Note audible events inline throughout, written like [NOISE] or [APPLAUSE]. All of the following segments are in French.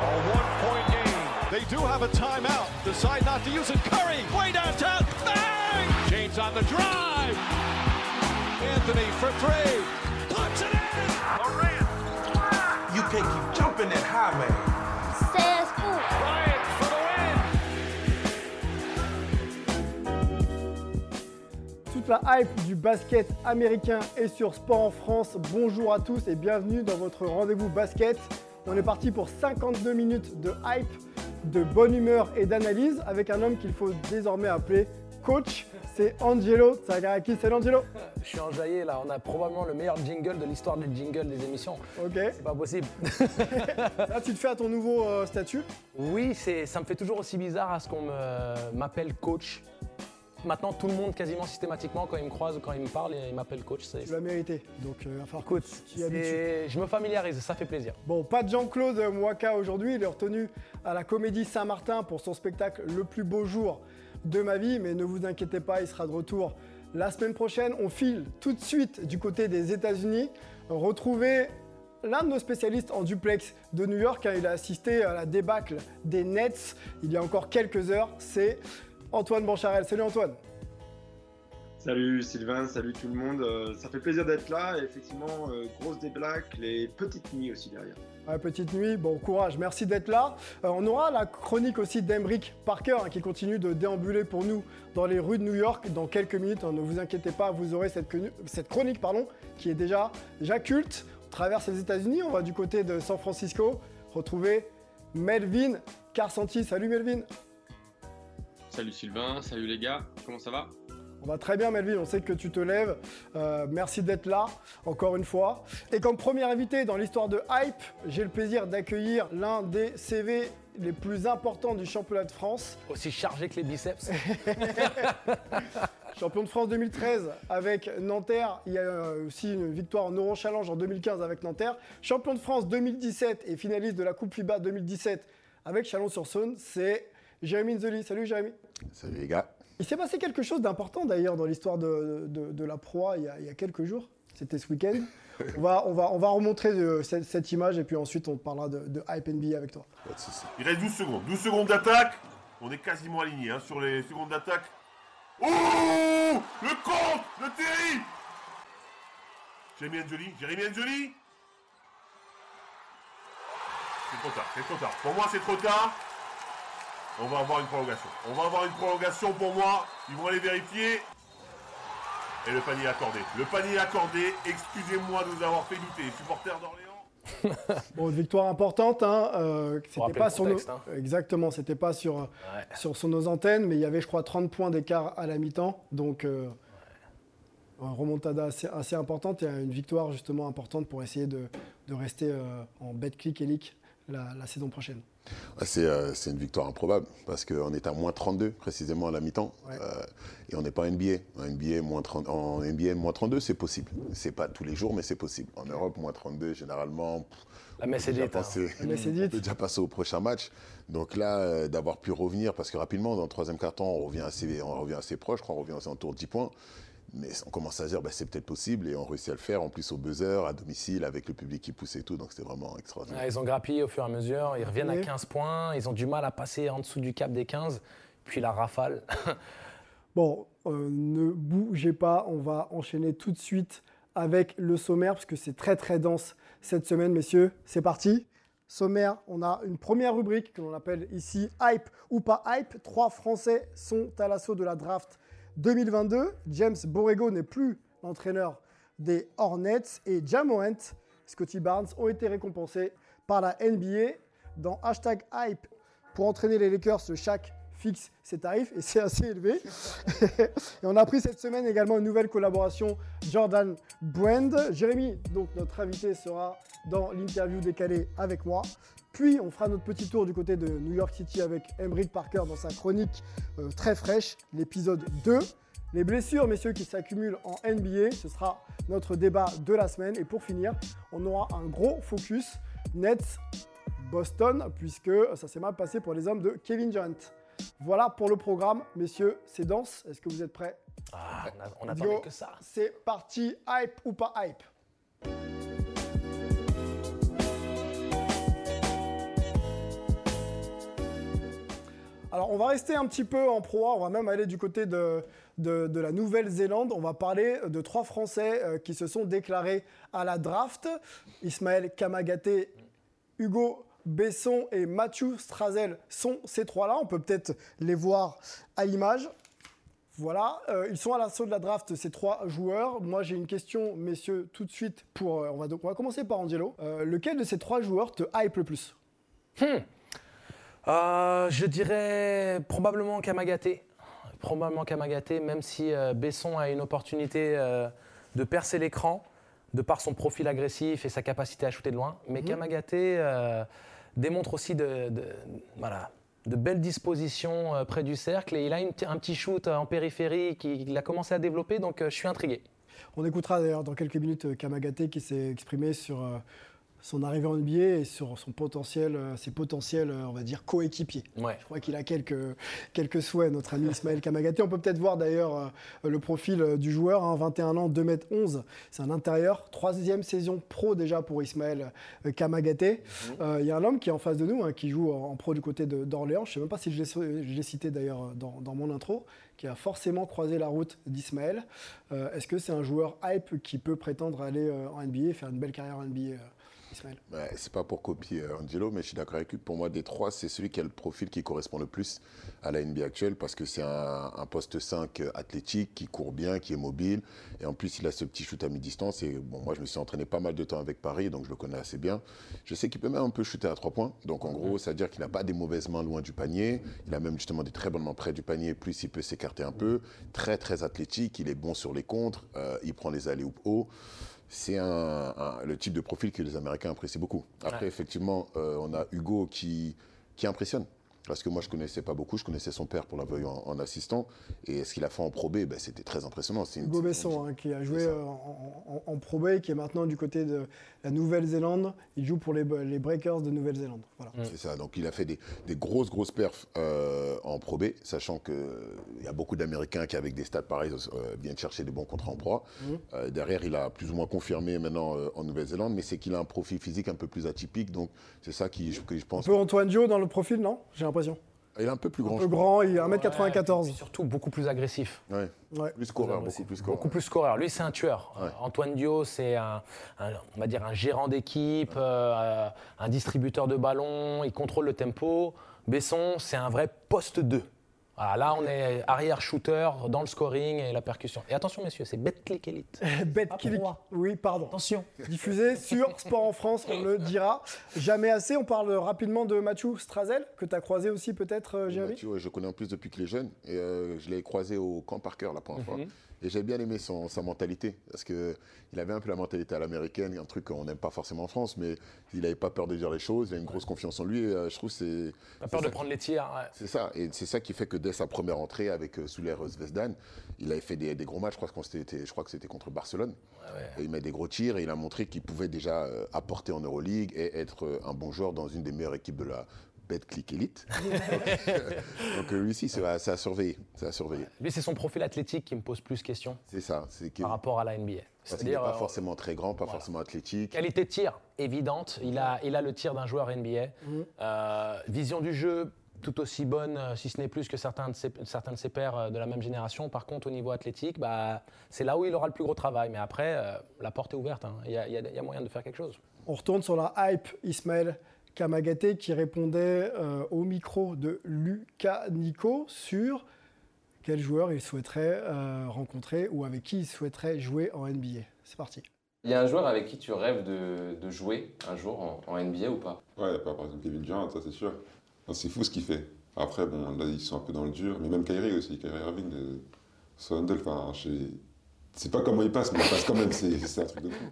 A one-point game. They do have a timeout. Decide not to use it. Curry, way downtown. Bang! James on the drive. Anthony for three. Puts it in. Durant. You can't keep jumping that high, man. Says who? Bryant for the win. Toute la hype du basket américain est sur Sport en France. Bonjour à tous et bienvenue dans votre rendez-vous basket. On est parti pour 52 minutes de hype, de bonne humeur et d'analyse avec un homme qu'il faut désormais appeler coach. C'est Angelo Tsagarakis. Salut Angelo. Je suis enjaillé là, on a probablement le meilleur jingle de l'histoire des jingles des émissions. Ok. C'est pas possible. [LAUGHS] Là, tu te fais à ton nouveau euh, statut. Oui, c'est, ça me fait toujours aussi bizarre à ce qu'on m'appelle coach. Maintenant, tout le monde, quasiment systématiquement, quand il me croise ou quand il me parle, il m'appelle coach. C'est, Tu l'as mérité. Donc, euh, écoute, c'est- je me familiarise, ça fait plaisir. Bon, pas de Jean-Claude Mouaka aujourd'hui, il est retenu à la Comédie Saint-Martin pour son spectacle Le plus beau jour de ma vie, mais ne vous inquiétez pas, il sera de retour la semaine prochaine. On file tout de suite du côté des États-Unis, retrouver l'un de nos spécialistes en duplex de New York, hein, il a assisté à la débâcle des Nets il y a encore quelques heures, c'est Antoine Bancharel. Salut Antoine Salut Sylvain, salut tout le monde. Euh, ça fait plaisir d'être là. Et effectivement, euh, grosse déblaque, les petites nuits aussi derrière. Ouais, petite nuit, bon courage, merci d'être là. Euh, on aura la chronique aussi d'Embrick Parker hein, qui continue de déambuler pour nous dans les rues de New York dans quelques minutes. hein, ne vous inquiétez pas, vous aurez cette chronique pardon, qui est déjà, déjà culte. On traverse les États-Unis, on va du côté de San Francisco retrouver Melvin Carsanti. Salut Melvin. Salut Sylvain, salut les gars, comment ça va? On va très bien Melvin, on sait que tu te lèves. Euh, merci d'être là, encore une fois. Et comme premier invité dans l'histoire de Hype, j'ai le plaisir d'accueillir l'un des CV les plus importants du championnat de France. Aussi chargé que les biceps. [LAUGHS] [LAUGHS] Champion de France 2013 avec Nanterre. Il y a euh, aussi une victoire en Euro Challenge en 2015 avec Nanterre. Champion de France 2017 et finaliste de la Coupe FIBA 2017 avec Chalon-sur-Saône. C'est Jérémy Nzoli. Salut Jérémy. Salut les gars. Il s'est passé quelque chose d'important d'ailleurs dans l'histoire de, de- de la proie il y, a, il y a quelques jours. C'était ce week-end. [LAUGHS] on, va, on, va, on va remontrer euh, cette, cette image et puis ensuite on parlera de, de Hype NBA avec toi. Il reste 12 secondes. 12 secondes d'attaque. On est quasiment aligné hein, sur les secondes d'attaque. Ouh Le compte de Terry Jérémy Anjoli. Jérémy Anjoli C'est trop tard, c'est trop tard. Pour moi, c'est trop tard. On va avoir une prolongation. On va avoir une prolongation pour moi. Ils vont aller vérifier. Et le panier accordé. Le panier accordé. Excusez-moi de vous avoir fait douter. Les supporters d'Orléans. [LAUGHS] Bon, une victoire importante. Hein, euh, c'était rappeler pas sur nos... hein. Exactement, c'était pas sur, sur, sur nos antennes, mais il y avait, je crois, 30 points d'écart à la mi-temps. Donc, euh, une remontada assez, assez importante et une victoire justement importante pour essayer de, de rester euh, en bet click et leak la, la saison prochaine. C'est, euh, c'est une victoire improbable parce qu'on est à moins 32 précisément à la mi-temps Ouais. Euh, et on n'est pas NBA. En NBA, moins 30, en NBA, moins 32, c'est possible. C'est pas tous les jours, mais c'est possible. En Europe, moins 32, généralement, pff, La messe est dite. hein. [LAUGHS] on dite. peut déjà passer au prochain match. Donc là, euh, d'avoir pu revenir, parce que rapidement, dans le troisième quart-temps, on revient assez, on revient assez proche, je crois, on revient aux autour de 10 points. Mais on commence à se dire, bah, c'est peut-être possible, et on réussit à le faire, en plus au buzzer, à domicile, avec le public qui pousse et tout, donc c'était vraiment extraordinaire. Ouais, ils ont grappillé au fur et à mesure, ils reviennent Oui. à 15 points, ils ont du mal à passer en dessous du cap des 15, puis la rafale. [LAUGHS] Bon, euh, ne bougez pas, on va enchaîner tout de suite avec le sommaire parce que c'est très très dense cette semaine, messieurs. C'est parti. Sommaire, on a une première rubrique que l'on appelle ici Hype ou pas Hype. Trois Français sont à l'assaut de la draft 2022. James Borrego n'est plus l'entraîneur des Hornets et Jamorant, Scotty Barnes ont été récompensés par la NBA dans hashtag Hype pour entraîner les Lakers. Chaque fixe ses tarifs et c'est assez élevé. [LAUGHS] et on a pris cette semaine également une nouvelle collaboration Jordan Brand. Jérémy, donc notre invité, sera dans l'interview décalée avec moi. Puis on fera notre petit tour du côté de New York City avec Emric Parker dans sa chronique euh, très fraîche, l'épisode 2. Les blessures, messieurs, qui s'accumulent en NBA, ce sera notre débat de la semaine. Et pour finir, on aura un gros focus Nets Boston, puisque ça s'est mal passé pour les hommes de Kevin Durant. Voilà pour le programme, messieurs, c'est dense. Est-ce que vous êtes prêts? Ah, on, a- on attendait que ça. C'est parti, hype ou pas hype? Alors, on va rester un petit peu en proie. On va même aller du côté de, de, la Nouvelle-Zélande. On va parler de trois Français euh, qui se sont déclarés à la draft. Ismaël Kamagaté, Hugo Besson et Mathieu Strazel sont ces trois-là. On peut peut-être les voir à l'image. Voilà, euh, ils sont à l'assaut de la draft, ces trois joueurs. Moi, j'ai une question, messieurs, tout de suite. Pour, euh, on, va, commencer par Angelo. lequel de ces trois joueurs te hype le plus? Hmm. Je dirais probablement Kamagaté probablement Kamagaté, même si euh, Besson a une opportunité euh, de percer l'écran de par son profil agressif et sa capacité à shooter de loin. Mais mhm. Kamagaté euh, démontre aussi de, voilà, de belles dispositions près du cercle et il a un petit shoot en périphérie qu'il a commencé à développer, donc je suis intrigué. On écoutera d'ailleurs dans quelques minutes Kamagaté qui s'est exprimé sur son arrivée en NBA et sur son potentiel, euh, ses potentiels, euh, on va dire, coéquipiers. Je crois qu'il a quelques, quelques souhaits, notre ami Ismaël Kamagaté. On peut peut-être voir d'ailleurs euh, le profil du joueur, 21 hein, ans, 2m11. C'est un intérieur, troisième saison pro déjà pour Ismaël Kamagaté. Mhm. Il y a un homme qui est en face de nous, hein, qui joue en, pro du côté d'Orléans. Je ne sais même pas si je l'ai cité d'ailleurs dans, dans, mon intro, qui a forcément croisé la route d'Ismaël. Est-ce que c'est un joueur hype qui peut prétendre aller en NBA, faire une belle carrière en NBA c'est pas pour copier euh, Angelo, mais je suis d'accord avec lui. Pour moi, des trois, c'est celui qui a le profil qui correspond le plus à la NBA actuelle parce que c'est un, poste 5 euh, athlétique, qui court bien, qui est mobile. Et en plus, il a ce petit shoot à mi-distance. Et bon, moi, je me suis entraîné pas mal de temps avec Paris, donc je le connais assez bien. Je sais qu'il peut même un peu shooter à trois points. Donc en gros, ça veut dire qu'il n'a pas des mauvaises mains loin du panier. Il a même justement des très bonnes mains près du panier. Plus il peut s'écarter un peu. Très, très athlétique. Il est bon sur les contres. Euh, il prend les allées haut c'est un, le type de profil que les Américains apprécient beaucoup. Après, effectivement, euh, on a Hugo qui, qui impressionne parce que moi je connaissais pas beaucoup, je connaissais son père pour l'avoir en, en, assistant, et ce qu'il a fait en Pro B, ben, c'était très impressionnant. Hugo Besson, hein, qui a joué euh, en, en, Pro B, qui est maintenant du côté de la Nouvelle-Zélande, il joue pour les, les Breakers de Nouvelle-Zélande. Voilà. Mm. C'est ça, donc il a fait des, des grosses, grosses perfs euh, en Pro B, sachant qu'il y a beaucoup d'Américains qui, avec des stats pareils, euh, viennent chercher des bons contrats en Pro. Mm. derrière, il a plus ou moins confirmé maintenant en Nouvelle-Zélande, mais c'est qu'il a un profil physique un peu plus atypique, donc c'est ça qui, je, que je pense. Un peu Antoine Dio dans le profil, non? J'ai il est un peu plus grand. Un peu grand, il est 1m94. surtout beaucoup plus agressif. Ouais. Plus coureur, beaucoup plus coureur. Beaucoup plus coureur. Lui, c'est un tueur. Antoine Dio, c'est un, on va dire un gérant d'équipe, euh, un distributeur de ballons, il contrôle le tempo. Besson, c'est un vrai poste 2 là, on est arrière shooter dans le scoring et la percussion. Et attention, messieurs, c'est BetClick Elite. [LAUGHS] BetClick, oui, pardon. Attention. Diffusé sur Sport en France, on le dira. Jamais assez. On parle rapidement de Mathieu Strazel, que tu as croisé aussi peut-être, euh, Jérémy? Mathieu, je connais en plus depuis qu'il est jeune. Et euh, je l'ai croisé au camp Parker la première fois. Et j'ai bien aimé son, sa mentalité, parce qu'il avait un peu la mentalité à l'américaine, un truc qu'on n'aime pas forcément en France, mais il n'avait pas peur de dire les choses, il a une grosse confiance en lui, et, euh, je trouve c'est... Pas peur de prendre les tirs. C'est ça, et c'est ça qui fait que dès sa première entrée avec euh, Souler Zvezdan, il avait fait des, gros matchs, je crois, je crois que c'était contre Barcelone, et il met des gros tirs, et il a montré qu'il pouvait déjà euh, apporter en Euroleague et être un bon joueur dans une des meilleures équipes de la, Click Elite. [LAUGHS] donc, lui aussi, c'est à, surveiller. à surveiller. Lui, c'est son profil athlétique qui me pose plus de questions. C'est ça. Par rapport à la NBA. Parce qu'il n'est pas euh, forcément très grand, pas forcément athlétique. Qualité de tir, évidente. Il a, il a le tir d'un joueur NBA. Mhm. Euh, vision du jeu, tout aussi bonne, euh, si ce n'est plus que certains de, ses, certains de ses pairs de la même génération. Par contre, au niveau athlétique, bah, c'est là où il aura le plus gros travail. Mais après, la porte est ouverte. Hein. Il y, y, a moyen de faire quelque chose. On retourne sur la hype, Ismaël. Kamagaté qui répondait euh, au micro de Lucas Nico sur quel joueur il souhaiterait euh, rencontrer ou avec qui il souhaiterait jouer en NBA. C'est parti. Il y a un joueur avec qui tu rêves de, jouer un jour en, NBA ou pas? Ouais, par exemple Kevin Durant, ça c'est sûr. c'est fou ce qu'il fait. Après, bon, là ils sont un peu dans le dur, mais même Kyrie aussi, Kyrie Irving, euh, Sondel, enfin, je sais pas comment il passe, mais il passe quand même, c'est un truc de fou.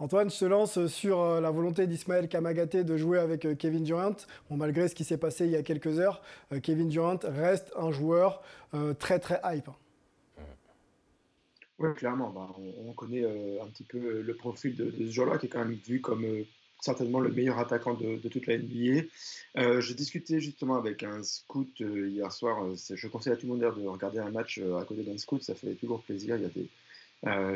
Antoine, je te lance sur euh, la volonté d'Ismaël Kamagaté de jouer avec euh, Kevin Durant. malgré ce qui s'est passé il y a quelques heures, euh, Kevin Durant reste un joueur très très hype. Oui, clairement. Bah, on, connaît un petit peu le profil de, ce joueur-là, qui est quand même vu comme certainement le meilleur attaquant de, toute la NBA. J'ai discuté justement avec un scout hier soir. je conseille à tout le monde de regarder un match à côté d'un scout, ça fait toujours plaisir. Il y a des,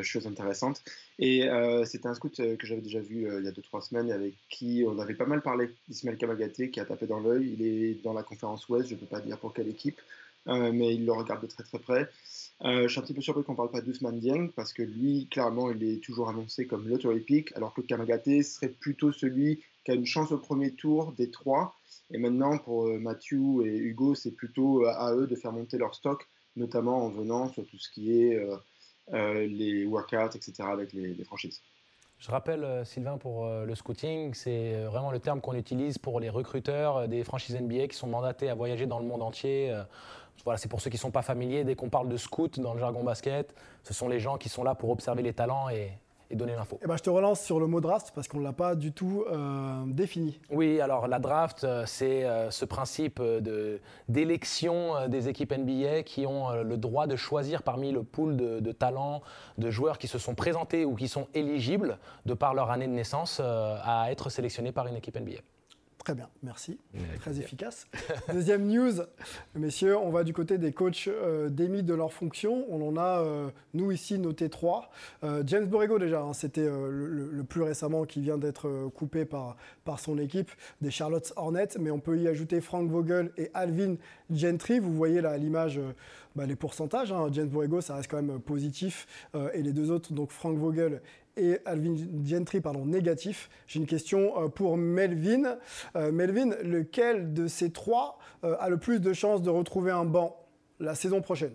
chose intéressante. Et c'était un scout que j'avais déjà vu il y a 2-3 semaines avec qui on avait pas mal parlé d'Ismaël Kamagaté qui a tapé dans l'œil. Il est dans la conférence Ouest, je ne peux pas dire pour quelle équipe, mais il le regarde de très très près. je suis un petit peu surpris qu'on ne parle pas d'Ousmane Dieng parce que lui, clairement, il est toujours annoncé comme l'autorité pick, alors que Kamagaté serait plutôt celui qui a une chance au premier tour des trois. Et maintenant, pour Mathieu et Hugo, c'est plutôt à eux de faire monter leur stock notamment en venant sur tout ce qui est euh, euh, les workouts, etc., avec les, franchises. Je rappelle, euh, Sylvain, pour le scouting, c'est vraiment le terme qu'on utilise pour les recruteurs des franchises NBA qui sont mandatés à voyager dans le monde entier. Voilà, c'est pour ceux qui ne sont pas familiers. Dès qu'on parle de scout dans le jargon basket, ce sont les gens qui sont là pour observer les talents et, et donner l'info. Eh ben, je te relance sur le mot draft parce qu'on ne l'a pas du tout euh, défini. Oui, alors la draft, euh, c'est euh, ce principe d'élection des équipes NBA qui ont le droit de choisir parmi le pool de, de, talents, de joueurs qui se sont présentés ou qui sont éligibles de par leur année de naissance à être sélectionnés par une équipe NBA. Très bien, merci. Très efficace. [LAUGHS] Deuxième news, messieurs, on va du côté des coachs euh, démis de leur fonction. On en a, euh, nous ici, noté trois. Euh, James Borrego, déjà, hein, c'était le, plus récemment qui vient d'être coupé par, par son équipe des Charlotte Hornets. Mais on peut y ajouter Frank Vogel et Alvin Gentry. Vous voyez là à l'image bah, les pourcentages. Hein. James Borrego, ça reste quand même positif. et les deux autres, donc Frank Vogel et Alvin Gentry pardon, négatif. J'ai une question euh, pour Melvin. Euh, Melvin, lequel de ces trois euh, a le plus de chances de retrouver un banc la saison prochaine?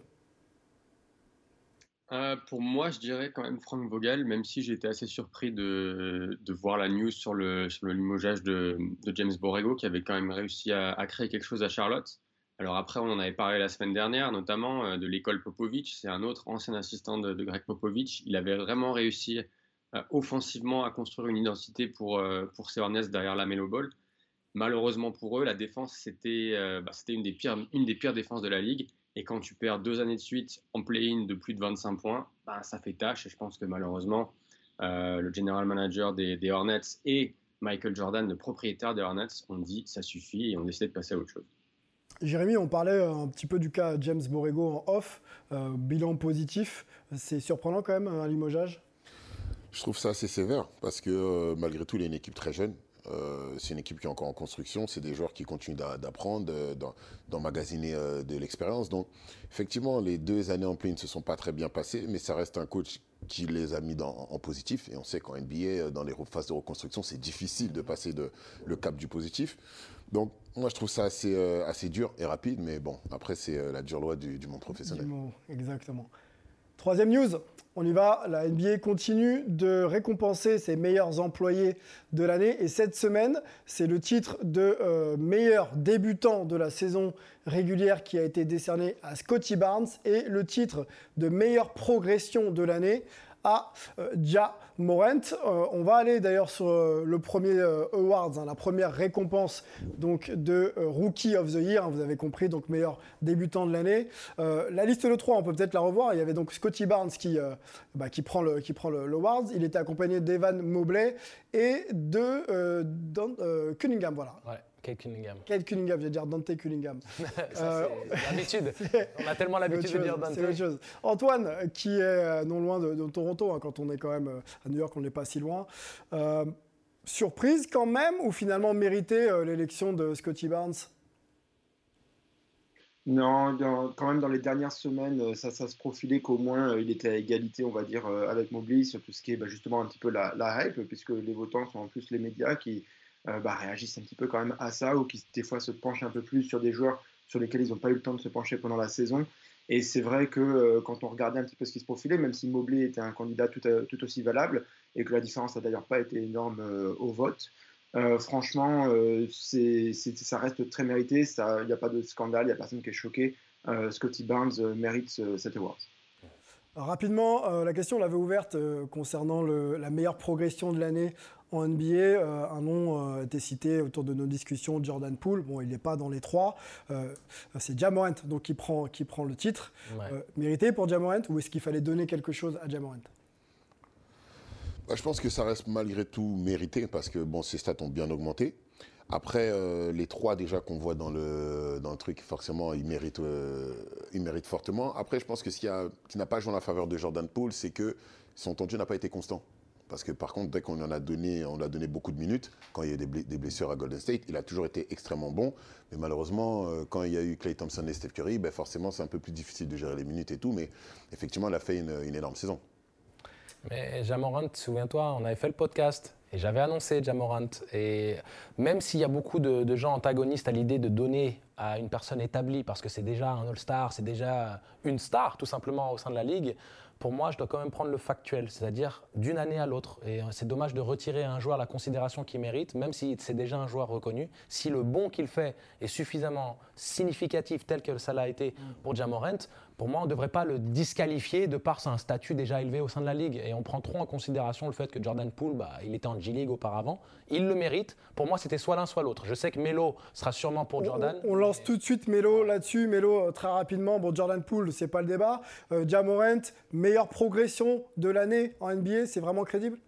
Pour moi, je dirais quand même Frank Vogel, même si été assez surpris de, voir la news sur le, sur limogeage de, James Borrego, qui avait quand même réussi à, créer quelque chose à Charlotte. Alors après, on en avait parlé la semaine dernière, notamment de l'école Popovich. C'est un autre ancien assistant de, de Greg Popovich. Il avait vraiment réussi offensivement à construire une identité pour, euh, pour ces Hornets derrière la Melo Ball. Malheureusement pour eux, la défense, c'était euh, bah, une, des pires, une des pires défenses de la ligue. Et quand tu perds deux années de suite en play-in de plus de 25 points, bah, ça fait tâche. Et je pense que malheureusement, le general manager des, des, Hornets et Michael Jordan, le propriétaire des Hornets, ont dit ça suffit et ont décidé de passer à autre chose. Jérémy, on parlait un petit peu du cas James Borrego en off, bilan positif. C'est surprenant quand même un limogeage? Je trouve ça assez sévère parce que euh, malgré tout, il est une équipe très jeune. Euh, c'est une équipe qui est encore en construction. C'est des joueurs qui continuent d'apprendre, d'emmagasiner euh, de l'expérience. Donc, effectivement, les deux années en plein ne se sont pas très bien passées, mais ça reste un coach qui les a mis en positif. Et on sait qu'en NBA, dans les phases de reconstruction, c'est difficile de passer le cap du positif. Donc, moi, je trouve ça assez, dur et rapide, mais bon, après, c'est la dure loi du monde professionnel. exactement. Troisième news, on y va, la NBA continue de récompenser ses meilleurs employés de l'année. Et cette semaine, c'est le titre de euh, meilleur débutant de la saison régulière qui a été décerné à Scotty Barnes et le titre de meilleure progression de l'année à euh, Ja Morant. Euh, on va aller d'ailleurs sur euh, le premier awards, hein, la première récompense donc de Rookie of the Year. Hein, vous avez compris, donc meilleur débutant de l'année. la liste de trois, on peut peut-être la revoir. Il y avait donc Scotty Barnes qui, bah, qui prend le qui prend le, Il était accompagné d'Evan Mobley et de Cunningham. Voilà. Kate Cunningham. Kate Cunningham, je vais dire Dante Cunningham. [LAUGHS] euh, l'habitude. [LAUGHS] On a tellement l'habitude de dire Dante. C'est autre chose. Antoine, qui est euh, non loin de, Toronto, hein, quand on est quand même euh, à New York, on n'est pas si loin. Euh, surprise quand même, ou finalement mérité l'élection de Scotty Barnes? Non, quand même dans les dernières semaines, ça, ça se profilait qu'au moins il était à égalité, on va dire, avec Mobley sur tout ce qui est bah, justement un petit peu la, la, hype, puisque les votants sont en plus les médias qui, bah, réagissent un petit peu quand même à ça ou qui des fois se penchent un peu plus sur des joueurs sur lesquels ils n'ont pas eu le temps de se pencher pendant la saison. Et c'est vrai que euh, quand on regardait un petit peu ce qui se profilait, même si Mobley était un candidat tout, euh, tout aussi valable et que la différence n'a d'ailleurs pas été énorme au vote, franchement, c'est, ça reste très mérité. Il n'y a pas de scandale, il n'y a personne qui est choqué. Scotty Barnes mérite cet award. Rapidement, la question, on l'avait ouverte concernant le, la meilleure progression de l'année en NBA, euh, un nom euh, a été cité autour de nos discussions, Jordan Poole. Bon, il n'est pas dans les trois. Euh, c'est Jamorant donc qui prend, qui prend le titre. mérité pour Jamorant ou est-ce qu'il fallait donner quelque chose à Jamorant? Bah, Je pense que ça reste malgré tout mérité parce que bon, ses stats ont bien augmenté. Après, euh, les trois déjà qu'on voit dans le, dans le truc, forcément, ils méritent, euh, ils méritent fortement. Après, je pense que ce qui n'a pas joué en la faveur de Jordan Poole, c'est que son temps de jeu n'a pas été constant. Parce que par contre, dès qu'on en a donné, on a donné beaucoup de minutes, quand il y a eu des, ble- des blessures à Golden State, il a toujours été extrêmement bon. Mais malheureusement, euh, quand il y a eu Clay Thompson et Steph Curry, ben forcément, c'est un peu plus difficile de gérer les minutes et tout. Mais effectivement, il a fait une énorme saison. Mais Jamorant, souviens-toi, on avait fait le podcast et j'avais annoncé Jamorant. Et même s'il y a beaucoup de, gens antagonistes à l'idée de donner à une personne établie, parce que c'est déjà un All-Star, c'est déjà une star tout simplement au sein de la ligue, pour moi, je dois quand même prendre le factuel, c'est-à-dire d'une année à l'autre. Et euh, c'est dommage de retirer à un joueur la considération qu'il mérite, même si c'est déjà un joueur reconnu. Si le bon qu'il fait est suffisamment significatif tel que ça l'a été pour Jamorant, pour moi, on ne devrait pas le disqualifier de par un statut déjà élevé au sein de la Ligue. Et on prend trop en considération le fait que Jordan Poole, bah, il était en G-League auparavant. Il le mérite. Pour moi, c'était soit l'un, soit l'autre. Je sais que Melo sera sûrement pour Jordan. On, on lance tout de suite Melo là-dessus. Melo, euh, très rapidement. Bon, Jordan Poole, c'est pas le débat. Euh, Jamorant, meilleure progression de l'année en NBA, c'est vraiment crédible?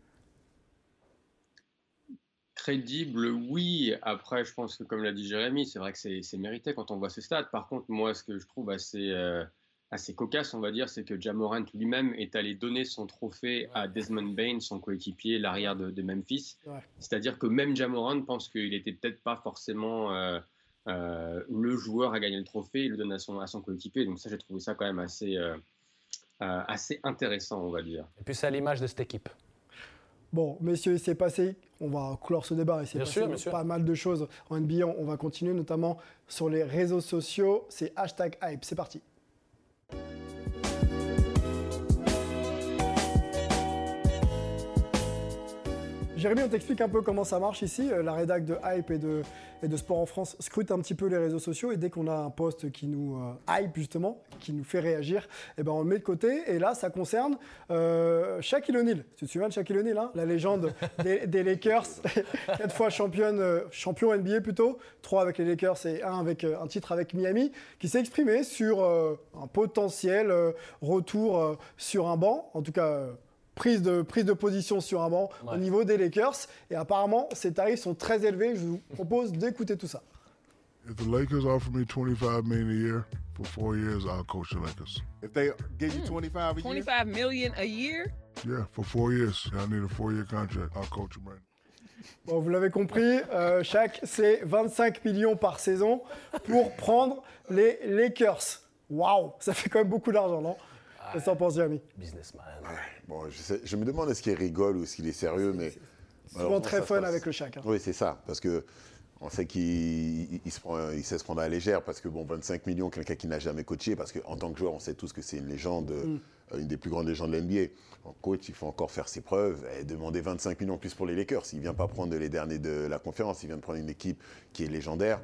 Crédible, oui. Après, je pense que, comme l'a dit Jérémy, c'est vrai que c'est mérité quand on voit ses stats. Par contre, moi, ce que je trouve assez, euh, assez cocasse, on va dire, c'est que Jamorant lui-même est allé donner son trophée à Desmond Bain, son coéquipier, l'arrière de, de Memphis. Ouais. C'est-à-dire que même Jamorant pense qu'il était peut-être pas forcément euh, euh, le joueur à gagner le trophée, il le donne à son, à son coéquipier. Donc ça, j'ai trouvé ça quand même assez, euh, assez intéressant, on va dire. Et puis c'est à l'image de cette équipe. Bon, messieurs, il s'est passé, on va clore ce débat, il s'est Bien passé sûr, pas mal de choses en NBA, on on va continuer notamment sur les réseaux sociaux, c'est hashtag hype, c'est parti. Jérémy, on t'explique un peu comment ça marche ici. Euh, La rédac de Hype et de, Sport en France scrute un petit peu les réseaux sociaux et dès qu'on a un post qui nous euh, hype justement, qui nous fait réagir, eh ben on le met de côté. Et là, ça concerne euh, Shaquille O'Neal. Tu te souviens de Shaquille O'Neal, hein la légende [LAUGHS] des, Lakers, [LAUGHS] quatre fois euh, champion NBA plutôt, trois avec les Lakers et un avec un titre avec Miami, qui s'est exprimé sur un potentiel retour sur un banc, en tout cas. Prise de, prise de position sur un banc au Ouais. niveau des Lakers. Et apparemment, ces tarifs sont très élevés. Je vous propose d'écouter tout ça. If the Lakers offer me 25 million a year for four years, I'll coach the Lakers. If they gave you 25 a year, 25 million a year? Yeah, for four years. I need a four-year contract. I'll coach them right. Bon, vous l'avez compris, euh, chaque, c'est 25 millions par saison pour prendre les Lakers. Waouh, ça fait quand même beaucoup d'argent, non? Qu'est-ce que t'en penses, Businessman. Bon, je, sais- je me demande est-ce qu'il rigole ou est-ce qu'il est sérieux, mais. Souvent malheureusement, très fun passe. avec le Shaq. hein. Oui, c'est ça, parce que on sait qu'il il- il se prend, il sait se prendre à la légère, parce que bon, 25 millions, quelqu'un qui n'a jamais coaché, parce qu'en tant que joueur, on sait tous que c'est une légende, Mm. euh, une des plus grandes légendes de l'NBA. En coach, il faut encore faire ses preuves et demander 25 millions plus pour les Lakers. Il vient pas prendre les derniers de la conférence, il vient de prendre une équipe qui est légendaire.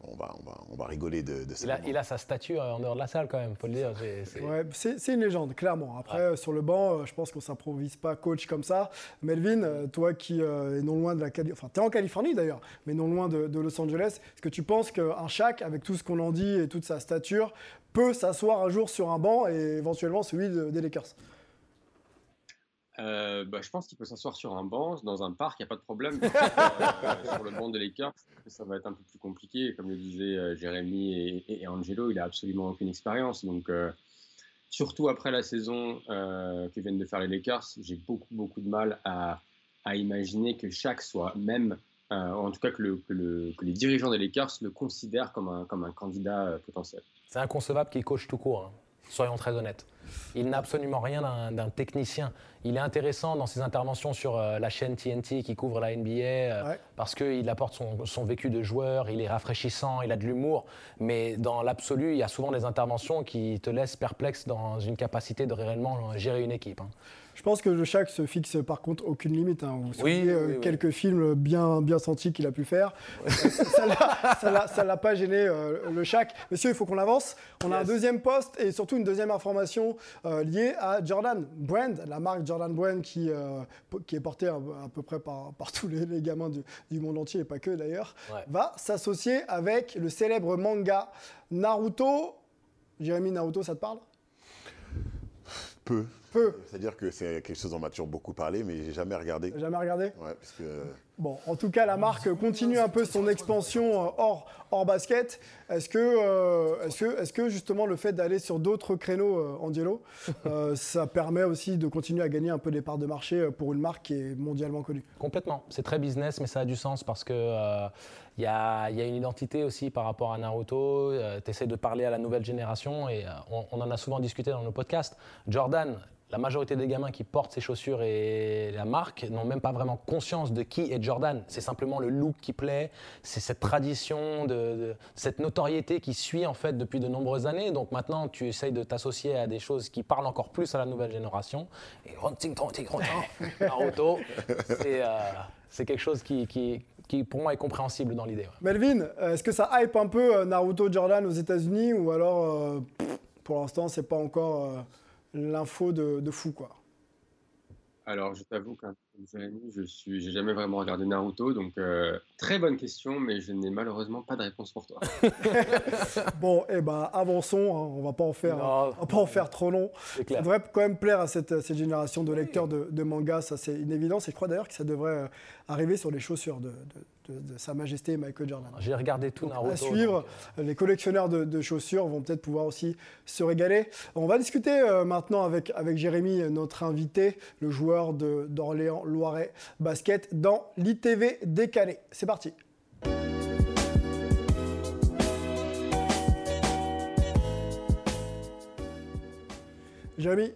On va, on va, on va rigoler de, de ça. Il a, il a sa statue euh, en dehors de la salle quand même, faut le dire. C'est- Ouais, une légende, clairement. Après, euh, sur le banc, euh, je pense qu'on s'improvise pas coach comme ça. Melvin, euh, toi qui euh, es non loin de la Californie, enfin, tu es en Californie d'ailleurs, mais non loin de, de Los Angeles, est-ce que tu penses qu'un Shaq, avec tout ce qu'on en dit et toute sa stature, peut s'asseoir un jour sur un banc et éventuellement celui de- des Lakers? Euh, bah, je pense qu'il peut s'asseoir sur un banc, dans un parc, il n'y a pas de problème. [LAUGHS] Euh, sur le banc des Lakers, ça va être un peu plus compliqué. Comme le disaient euh, Jérémy et, et Angelo, il n'a absolument aucune expérience. Donc, euh, surtout après la saison euh, que viennent de faire les Lakers, j'ai beaucoup, beaucoup de mal à, à imaginer que chaque soit même, euh, en tout cas que, le- que le- que les dirigeants des Lakers le considèrent comme un, comme un candidat euh, potentiel. C'est inconcevable qu'il coach tout court, hein. soyons très honnêtes. Il n'a absolument rien d'un- technicien. Il est intéressant dans ses interventions sur euh, la chaîne TNT qui couvre la NBA euh, Ouais. parce qu'il apporte son, son vécu de joueur, il est rafraîchissant, il a de l'humour. Mais dans l'absolu, il y a souvent des interventions qui te laissent perplexe dans une capacité de réellement gérer une équipe. hein. Je pense que le Shaq se fixe par contre aucune limite. Hein. Vous vous Oui, souvenez, oui, euh, oui, quelques films bien, bien sentis qu'il a pu faire. [LAUGHS] Ça l'a- ça l'a- pas gêné euh, le Shaq. Messieurs, il faut qu'on avance. On a un deuxième poste et surtout une deuxième information euh, liée à Jordan Brand, la marque Jordan Brand qui, euh, qui est portée à, à peu près par, par tous les, les gamins du, du monde entier et pas que d'ailleurs, Ouais. va s'associer avec le célèbre manga Naruto. Jérémy, Naruto, ça te parle? Peu. Peu. C'est-à-dire que c'est quelque chose dont on m'a toujours beaucoup parlé, mais j'ai jamais regardé. Jamais regardé? Ouais, parce que Bon, en tout cas, la marque continue un peu son expansion euh, hors, hors basket. Est-ce que, euh, est-ce que, est-ce que justement le fait d'aller sur d'autres créneaux, euh, Angelo, euh, [LAUGHS] ça permet aussi de continuer à gagner un peu des parts de marché pour une marque qui est mondialement connue? Complètement. C'est très business, mais ça a du sens parce que il y, y a une identité aussi par rapport à Naruto. tu essaies de parler à la nouvelle génération et on, on en a souvent discuté dans nos podcasts. Jordan, la majorité des gamins qui portent ces chaussures et la marque n'ont même pas vraiment conscience de qui est Jordan. C'est simplement le look qui plaît, c'est cette tradition, de, de- cette notoriété qui suit en fait depuis de nombreuses années. Donc maintenant, tu essayes de t'associer à des choses qui parlent encore plus à la nouvelle génération. Et Naruto, [LAUGHS] c'est euh, c'est quelque chose qui, qui, qui, pour moi est compréhensible dans l'idée. ouais. Melvin, euh, est-ce que ça hype un peu euh, Naruto Jordan aux États-Unis ou alors euh, pour l'instant c'est pas encore euh, l'info de, de fou quoi Alors, je t'avoue qu'un je suis, j'ai jamais vraiment regardé Naruto, donc euh, très bonne question, mais je n'ai malheureusement pas de réponse pour toi. [LAUGHS] Bon, eh ben avançons, hein, on va pas en faire, Non. on va pas en faire trop long. C'est clair. Ça devrait quand même plaire à cette, cette génération de lecteurs de, de manga, ça c'est une évidence. Et je crois d'ailleurs que ça devrait euh, arriver sur les chaussures de, de- de- de Sa Majesté Michael Jordan. J'ai regardé tout Naruto. à suivre. donc, Les collectionneurs de, de chaussures vont peut-être pouvoir aussi se régaler. On va discuter euh, maintenant avec, avec Jérémy, euh, notre invité, le joueur d'Orléans Loiret Basket, dans l'ITV décalé. C'est parti. Jérémy,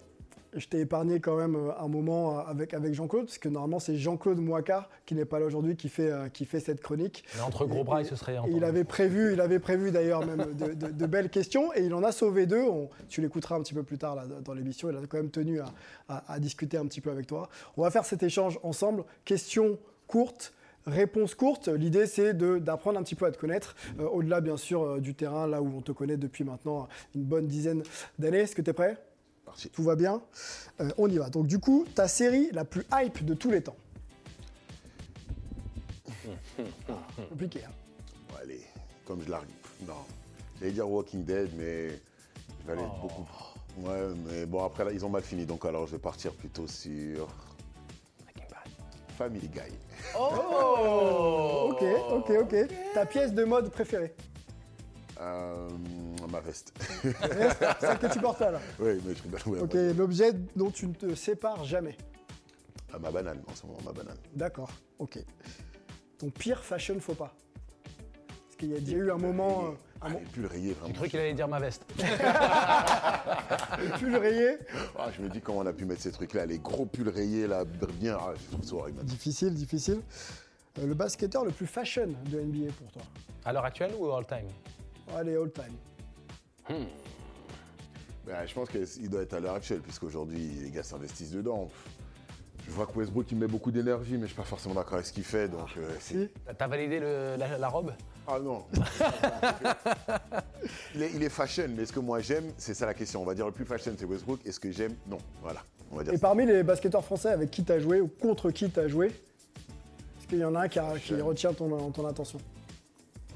je t'ai épargné quand même euh, un moment euh, avec, avec Jean-Claude, parce que normalement c'est Jean-Claude Moicard, qui n'est pas là aujourd'hui, qui fait, euh, qui fait cette chronique. mais entre gros bras, il se serait il avait prévu, il avait prévu d'ailleurs même de, de- de belles questions et il en a sauvé deux. On- tu l'écouteras un petit peu plus tard là, dans l'émission. Il a quand même tenu à, à- à discuter un petit peu avec toi. On va faire cet échange ensemble. Questions courtes. Réponses courtes, l'idée c'est d'apprendre un petit peu à te connaître, euh, au-delà bien sûr euh, du terrain, là où on te connaît depuis maintenant une bonne dizaine d'années. Est-ce que tu es prêt? Parti. Tout va bien Euh, On y va. Donc du coup, ta série la plus hype de tous les temps [LAUGHS] Compliqué. hein Bon, allez, comme je largue. Non. J'allais dire Walking Dead, mais je vais aller Oh. beaucoup. Ouais, mais bon, après, là, ils ont mal fini, donc alors je vais partir plutôt sur. Family Guy. Oh [LAUGHS] Ok, ok, ok. Ta pièce de mode préférée Euh, ma veste. Celle que tu portes là. là. oui, mais je rigole. ouais, Ok, ouais. l'objet dont tu ne te sépares jamais. Ah, ma banane, en ce moment, ma banane. D'accord, ok. Ton pire fashion faux pas Parce qu'il y a déjà eu un moment, euh, Ah, les pulls rayés, J'ai vraiment. cru qu'il allait dire ma veste. [LAUGHS] le pull rayé. Ah, je me dis comment on a pu mettre ces trucs-là, les gros pulls rayés, là, bien. Ah, je trouve ça horrible. Difficile, difficile. Euh, le basketteur le plus fashion de NBA pour toi? À l'heure actuelle ou all time? Allez, all time. Ben, je pense qu'il doit être à l'heure actuelle, puisqu'aujourd'hui, les gars s'investissent dedans. Je vois que Westbrook, il met beaucoup d'énergie, mais je suis pas forcément d'accord avec ce qu'il fait, donc euh. Si T'as- T'as validé le- la, la robe? Ah non [LAUGHS] il, est, il est fashion, mais est-ce que moi j'aime C'est ça la question. On va dire le plus fashion, c'est Westbrook. Est-ce que j'aime Non, voilà. On va dire Et ça. parmi les basketteurs français avec qui tu as joué ou contre qui tu as joué, est-ce qu'il y en a un qui, a- qui Fashion. retient ton, ton attention?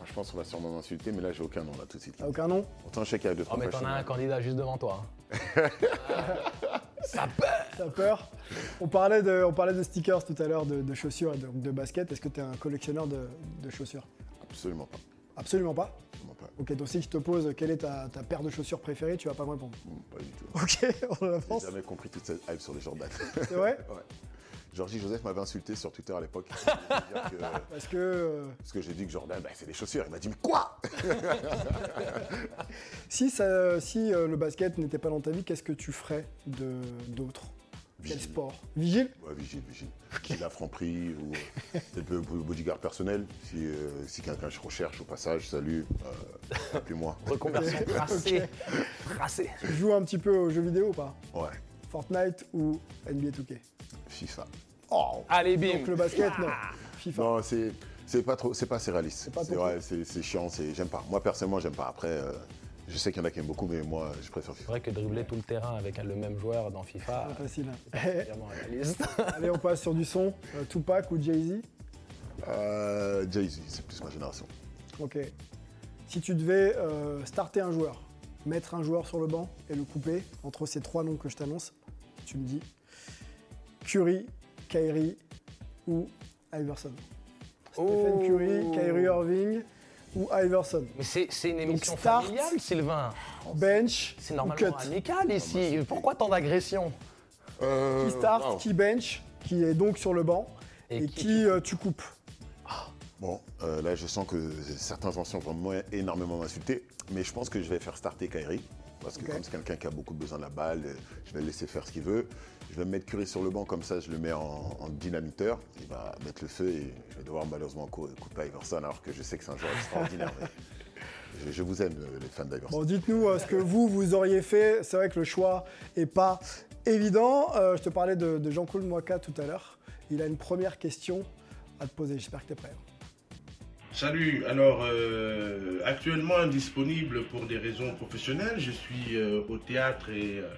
Je pense qu'on va sûrement m'insulter, mais là, j'ai aucun nom, là, tout de suite. Aucun nom Autant je sais qu'il y a deux, Oh, trois mais t'en as un candidat juste devant toi. hein. [LAUGHS] T'as peur on parlait, de, on parlait de stickers tout à l'heure, de, de chaussures et de, de basket. Est-ce que tu es un collectionneur de, de chaussures? Absolument pas. Absolument pas? Absolument pas. Ok, donc si je te pose quelle est ta, ta paire de chaussures préférée, tu vas pas me répondre. Pas du tout. Ok, on avance. J'ai jamais compris toute cette hype sur les Jordan. C'est vrai? [LAUGHS] Ouais. Georgie Joseph m'avait insulté sur Twitter à l'époque. Que- [LAUGHS] Parce que euh, Parce que j'ai dit que Jordan, bah, c'est des chaussures. Il m'a dit, mais quoi [LAUGHS] si, ça, si euh, le basket n'était pas dans ta vie, qu'est-ce que tu ferais de- d'autre? Quel Vigile. sport? Vigile? Ouais, vigile, vigile. Vigile à Franprix ou euh, peut-être le bodyguard personnel. Si, euh, si quelqu'un je recherche au passage, salut, euh, appelez-moi. [LAUGHS] Reconversion tracée. Tracée. Tu joues un petit peu aux jeux vidéo ou pas? Ouais, Fortnite ou NBA 2K FIFA. Oh Allez, bim Donc le basket, non. FIFA. Non, c'est c'est pas trop, c'est pas assez réaliste. C'est pas C'est vrai, c'est c'est chiant, c'est j'aime pas. Moi personnellement, j'aime pas. Après, euh, je sais qu'il y en a qui aiment beaucoup, mais moi, je préfère C'est FIFA. vrai que dribbler tout le terrain avec le même joueur dans FIFA, Pas facile. hein. c'est vraiment réaliste. [LAUGHS] Allez, on passe sur du son. Euh, Tupac ou Jay-Z? Euh, Jay-Z, c'est plus ma génération. Ok. Si tu devais euh, starter un joueur, mettre un joueur sur le banc et le couper entre ces trois noms que je t'annonce, tu me dis Curry, Kyrie ou Iverson. Stephen Curry, Oh. Kyrie Irving ou Iverson. Mais c'est une émission start. familiale, Sylvain. Bench C'est ou normalement cut amical ici. Pourquoi tant d'agression Euh, Qui start, wow. qui bench, qui est donc sur le banc Et et, qui qui, euh, tu coupes. Bon, euh, là, je sens que certains anciens vont moi énormément m'insulter, mais je pense que je vais faire starter Kyrie. Parce que comme c'est quelqu'un qui a beaucoup besoin de la balle, je vais le laisser faire ce qu'il veut. Je vais mettre Curry sur le banc, comme ça je le mets en, en dynamiteur. Il va mettre le feu et je vais devoir malheureusement cou- couper Iverson, alors que je sais que c'est un joueur extraordinaire. mais [LAUGHS] je, je vous aime, euh, les fans d'Iverson. Bon, dites-nous euh, ce que vous, vous auriez fait. C'est vrai que le choix est pas évident. Euh, je te parlais de, de Jean-Claude Moika tout à l'heure. Il a une première question à te poser. J'espère que tu es prêt. Salut, alors euh, actuellement indisponible pour des raisons professionnelles, je suis euh, au théâtre et, euh,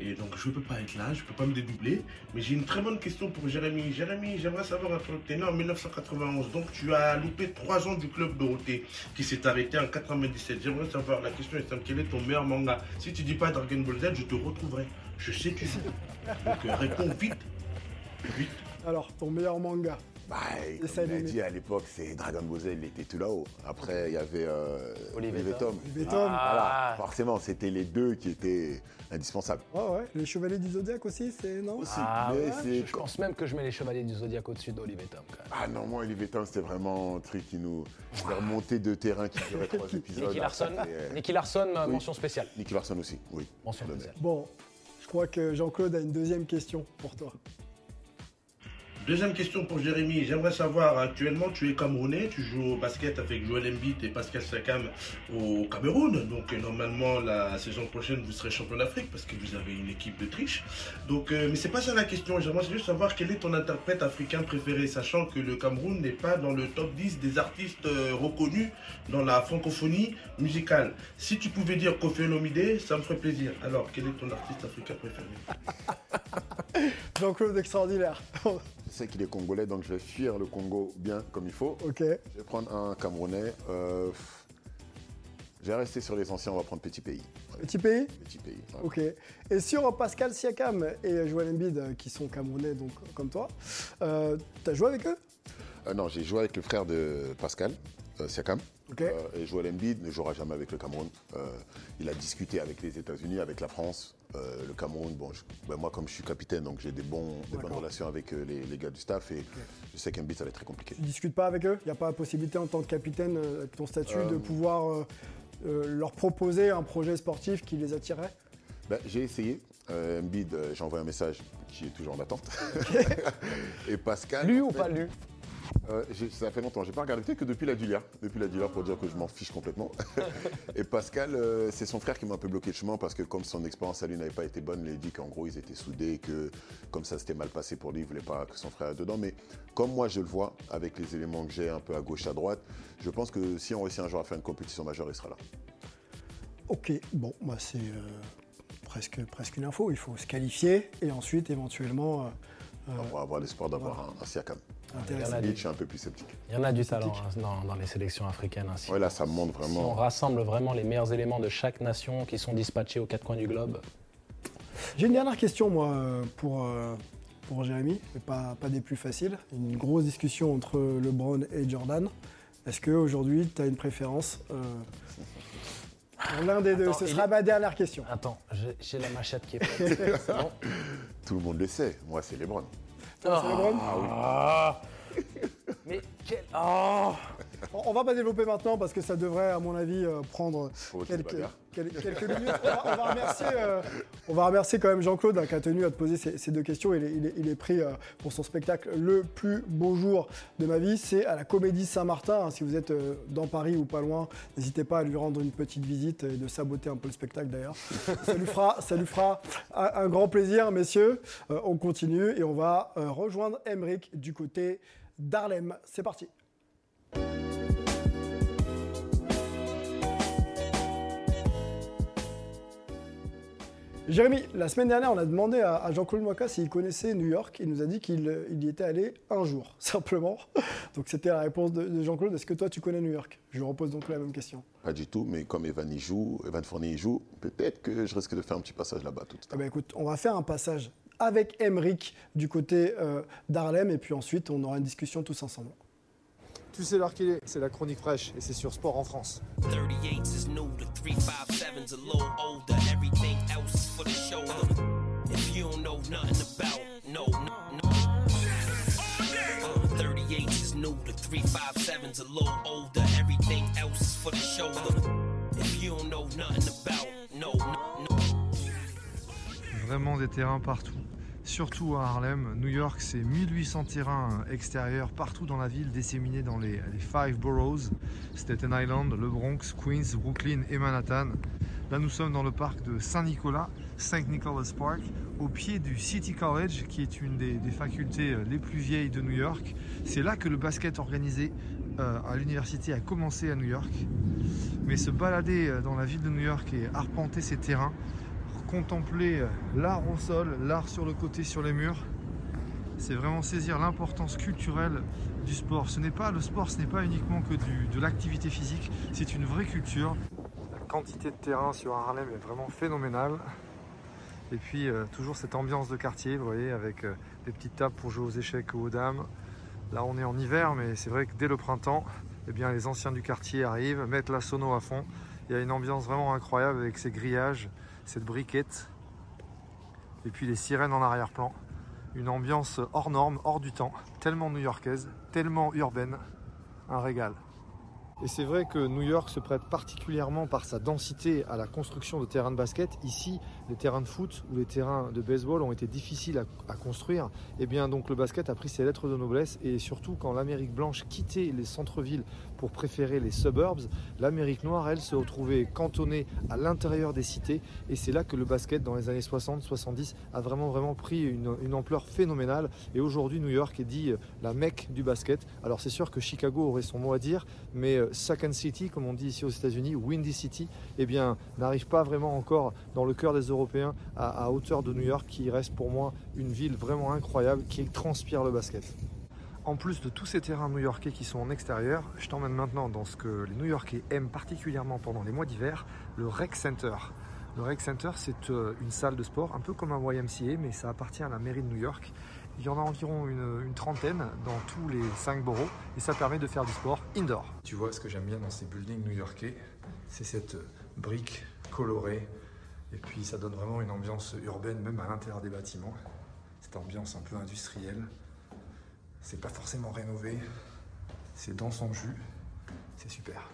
et donc je ne peux pas être là, je ne peux pas me dédoubler, mais j'ai une très bonne question pour Jérémy. Jérémy, j'aimerais savoir, un truc. tu es né en 1991, donc tu as loupé trois ans du club Dorothée qui s'est arrêté en 97. J'aimerais savoir, la question est simple, quel est ton meilleur manga? Si tu dis pas Dragon Ball Z, je te retrouverai. Je sais que. Donc euh, réponds vite, vite. Alors, ton meilleur manga? Bah, Et comme ça, il a dit à l'époque, c'est Dragon Ball Z, il était tout là-haut. Après, il y avait euh, Olivier Olivier Tom. Tom. Olivier Tom. Voilà, forcément, c'était les deux qui étaient indispensables. Ouais, ouais. Les Chevaliers du Zodiaque aussi, c'est non? Aussi, Ah mais ouais, c'est je, je pense même que je mets les chevaliers du Zodiac au-dessus d'Olivier Tom. quand même. Ah non, moi, Olivier Tom, c'était vraiment un truc qui nous faisait remonter de terrain qui durait trois [LAUGHS] épisodes. Nicky Larson, euh, Nicky Larson, Oui. mention spéciale. Nicky Larson aussi, oui. Mention le spéciale. Bon, je crois que Jean-Claude a une deuxième question pour toi. Deuxième question pour Jérémy. J'aimerais savoir, actuellement, tu es Camerounais, tu joues au basket avec Joel Embiid et Pascal Sakam au Cameroun. Donc, euh, normalement, la saison prochaine, vous serez champion d'Afrique parce que vous avez une équipe de triche. Donc, euh, mais c'est pas ça la question. J'aimerais juste savoir quel est ton interprète africain préféré, sachant que le Cameroun n'est pas dans le top 10 des artistes euh, reconnus dans la francophonie musicale. Si tu pouvais dire Kofi Olomide, ça me ferait plaisir. Alors, quel est ton artiste africain préféré? [LAUGHS] Jean-Claude extraordinaire. Je sais qu'il est congolais, donc je vais fuir le Congo bien comme il faut. ok. Je vais prendre un Camerounais. euh, je vais rester sur les anciens, on va prendre Petit Pays. Petit pays Petit Pays. ouais. Ok. Et sur Pascal Siakam et Joel Embiid, euh, qui sont camerounais, donc comme toi, euh, t'as joué avec eux? Euh, non, j'ai joué avec le frère de Pascal, euh, Siakam. Ok. Euh, et Joel Embiid ne jouera jamais avec le Cameroun. Il a discuté avec les États-Unis, avec la France. Euh, le Cameroun, bon, je- ben, moi comme je suis capitaine, donc j'ai des, bons, des bonnes relations avec euh, les, les gars du staff et je sais qu'Embiid ça va être très compliqué. Tu discutes pas avec eux? Il n'y a pas la possibilité en tant que capitaine, euh, avec ton statut, de Euh, pouvoir euh, euh, leur proposer un projet sportif qui les attirerait? Ben, j'ai essayé. Euh, euh, j'ai envoyé un message qui est toujours en attente. [LAUGHS] et Pascal. Lu en ou fait, pas lu? Euh, Ça fait longtemps, j'ai pas regardé, peut-être que depuis la Dulia. Depuis la Dulia pour dire que je m'en fiche complètement. [LAUGHS] et Pascal, euh, c'est son frère qui m'a un peu bloqué le chemin parce que comme son expérience à lui n'avait pas été bonne, il a dit qu'en gros ils étaient soudés, que comme ça s'était mal passé pour lui, il voulait pas que son frère aille dedans. Mais comme moi je le vois, avec les éléments que j'ai un peu à gauche, à droite, je pense que si on réussit un jour à faire une compétition majeure, il sera là. Ok, bon, bah c'est euh, presque, presque une info. Il faut se qualifier et ensuite éventuellement. euh, On va avoir l'espoir d'avoir un, un Siakam. Intéressant. Il y en a du- je suis un peu plus sceptique. Il y en a du talent hein, dans, dans les sélections africaines. hein, si- Ouais, là, ça me montre si on vraiment. rassemble vraiment les meilleurs éléments de chaque nation qui sont dispatchés aux quatre coins du globe. J'ai une dernière question, moi, pour, euh, pour Jérémy, mais pas, pas des plus faciles. Une grosse discussion entre LeBron et Jordan. Est-ce qu'aujourd'hui, tu as une préférence euh, pour l'un des deux? Attends, Ce sera est- ma dernière question. Attends, j'ai la machette qui est prête. [LAUGHS] Bon Tout le monde le sait. Moi, c'est LeBron. Toi, c'est LeBron Ah. Mais quel. Oh On on va pas développer maintenant parce que ça devrait, à mon avis, euh, prendre Faut quelques, minutes. On va, on va remercier, euh, on va remercier quand même Jean-Claude hein, qui a tenu à te poser ces, ces deux questions. Il est, il est- il est pris euh, pour son spectacle Le plus beau jour de ma vie. C'est à la Comédie Saint-Martin. hein. Si vous êtes dans Paris ou pas loin, n'hésitez pas à lui rendre une petite visite et de saboter un peu le spectacle d'ailleurs. [LAUGHS] ça lui fera, ça lui fera un, un grand plaisir, messieurs. On continue et on va rejoindre Emeric du côté d'Harlem. C'est parti. Jérémy, la semaine dernière, on a demandé à, Jean-Claude Moika s'il connaissait New York. Il nous a dit qu'il euh, il y était allé un jour, [LAUGHS] simplement. Donc c'était la réponse de, de Jean-Claude. Est-ce que toi, tu connais New York? Je lui repose donc la même question. Pas du tout, mais comme Evan y joue, Evan Fournier y joue, peut-être que je risque de faire un petit passage là-bas tout à Eh l'heure. ben, écoute, on va faire un passage avec Emeric du côté euh, d'Harlem et puis ensuite, on aura une discussion tous ensemble. Tu sais l'heure qu'il est, c'est la chronique fraîche et c'est sur Sport en France. 38 is new, the 357's a little older. Everything else is for the shoulder. If you don't know nothing about, no, no, no. Uh, 38 is new, the 357's a little older. Everything else is for the shoulder. If you don't know nothing about, no, no, no. Vraiment des terrains partout. Surtout à Harlem. New York, c'est 1800 terrains extérieurs partout dans la ville, disséminés dans les, les five boroughs Staten Island, le Bronx, Queens, Brooklyn et Manhattan. Là, nous sommes dans le parc de Saint-Nicolas, St. Nicholas Park, au pied du City College, qui est une des, facultés euh, les plus vieilles de New York. C'est là que le basket organisé euh, à l'université a commencé à New York. Mais se balader euh, dans la ville de New York et arpenter ces terrains, contempler l'art au sol, l'art sur le côté, sur les murs, c'est vraiment saisir l'importance culturelle du sport. Ce n'est pas le sport, ce n'est pas uniquement que de l'activité physique, c'est une vraie culture. Quantité de terrain sur Harlem est vraiment phénoménale. Et puis euh, toujours cette ambiance de quartier, vous voyez, avec euh, des petites tables pour jouer aux échecs ou aux dames. Là on est en hiver, mais c'est vrai que dès le printemps, eh bien, les anciens du quartier arrivent, mettent la sono à fond. Il y a une ambiance vraiment incroyable avec ces grillages, cette briquette, et puis les sirènes en arrière-plan. Une ambiance hors norme, hors du temps, tellement new-yorkaise, tellement urbaine, un régal. Et c'est vrai que New York se prête particulièrement par sa densité à la construction de terrains de basket. Ici, les terrains de foot ou les terrains de baseball ont été difficiles à, construire. Et bien donc le basket a pris ses lettres de noblesse et surtout quand l'Amérique blanche quittait les centres-villes pour préférer les suburbs, l'Amérique noire, elle, se retrouvait cantonnée à l'intérieur des cités. Et c'est là que le basket, dans les années 60-70, a vraiment, vraiment pris une, ampleur phénoménale. Et aujourd'hui, New York est dit euh, la mecque du basket. Alors c'est sûr que Chicago aurait son mot à dire, mais euh, Second City, comme on dit ici aux États-Unis, Windy City, eh bien, n'arrive pas vraiment encore dans le cœur des Européens à hauteur de New York, qui reste pour moi une ville vraiment incroyable qui transpire le basket. En plus de tous ces terrains new-yorkais qui sont en extérieur, je t'emmène maintenant dans ce que les New-Yorkais aiment particulièrement pendant les mois d'hiver, le Rec Center. Le Rec Center, c'est euh, une salle de sport, un peu comme un YMCA, mais ça appartient à la mairie de New York. Il y en a environ une, trentaine dans tous les cinq boroughs et ça permet de faire du sport indoor. Tu vois, ce que j'aime bien dans ces buildings new-yorkais, c'est cette euh, brique colorée et puis ça donne vraiment une ambiance urbaine, même à l'intérieur des bâtiments. Cette ambiance un peu industrielle. C'est pas forcément rénové, c'est dans son jus, c'est super.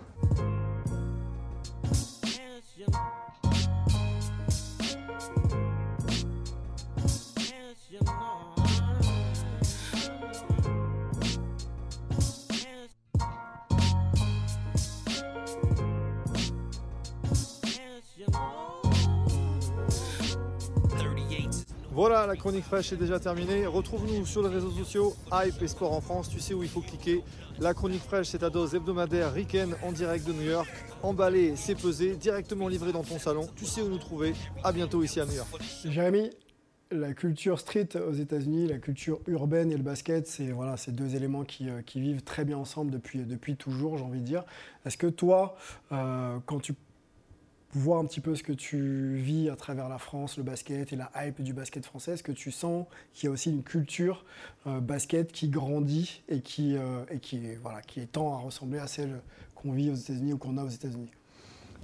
Voilà, la chronique fraîche est déjà terminée. Retrouve-nous sur les réseaux sociaux, Hype Sport en France. Tu sais où il faut cliquer. La chronique fraîche, c'est ta dose hebdomadaire week-end en direct de New York. Emballé, c'est pesé, directement livré dans ton salon. Tu sais où nous trouver. À bientôt ici à New York. Jérémy, la culture street aux États-Unis, la culture urbaine et le basket, c'est voilà, ces deux éléments qui, euh, qui vivent très bien ensemble depuis, depuis toujours, j'ai envie de dire. Est-ce que toi, euh, quand tu vois un petit peu ce que tu vis à travers la France, le basket et la hype du basket français, est-ce que tu sens qu'il y a aussi une culture euh, basket qui grandit et qui, euh, voilà, qui tend à ressembler à celle qu'on vit aux États-Unis ou qu'on a aux États-Unis?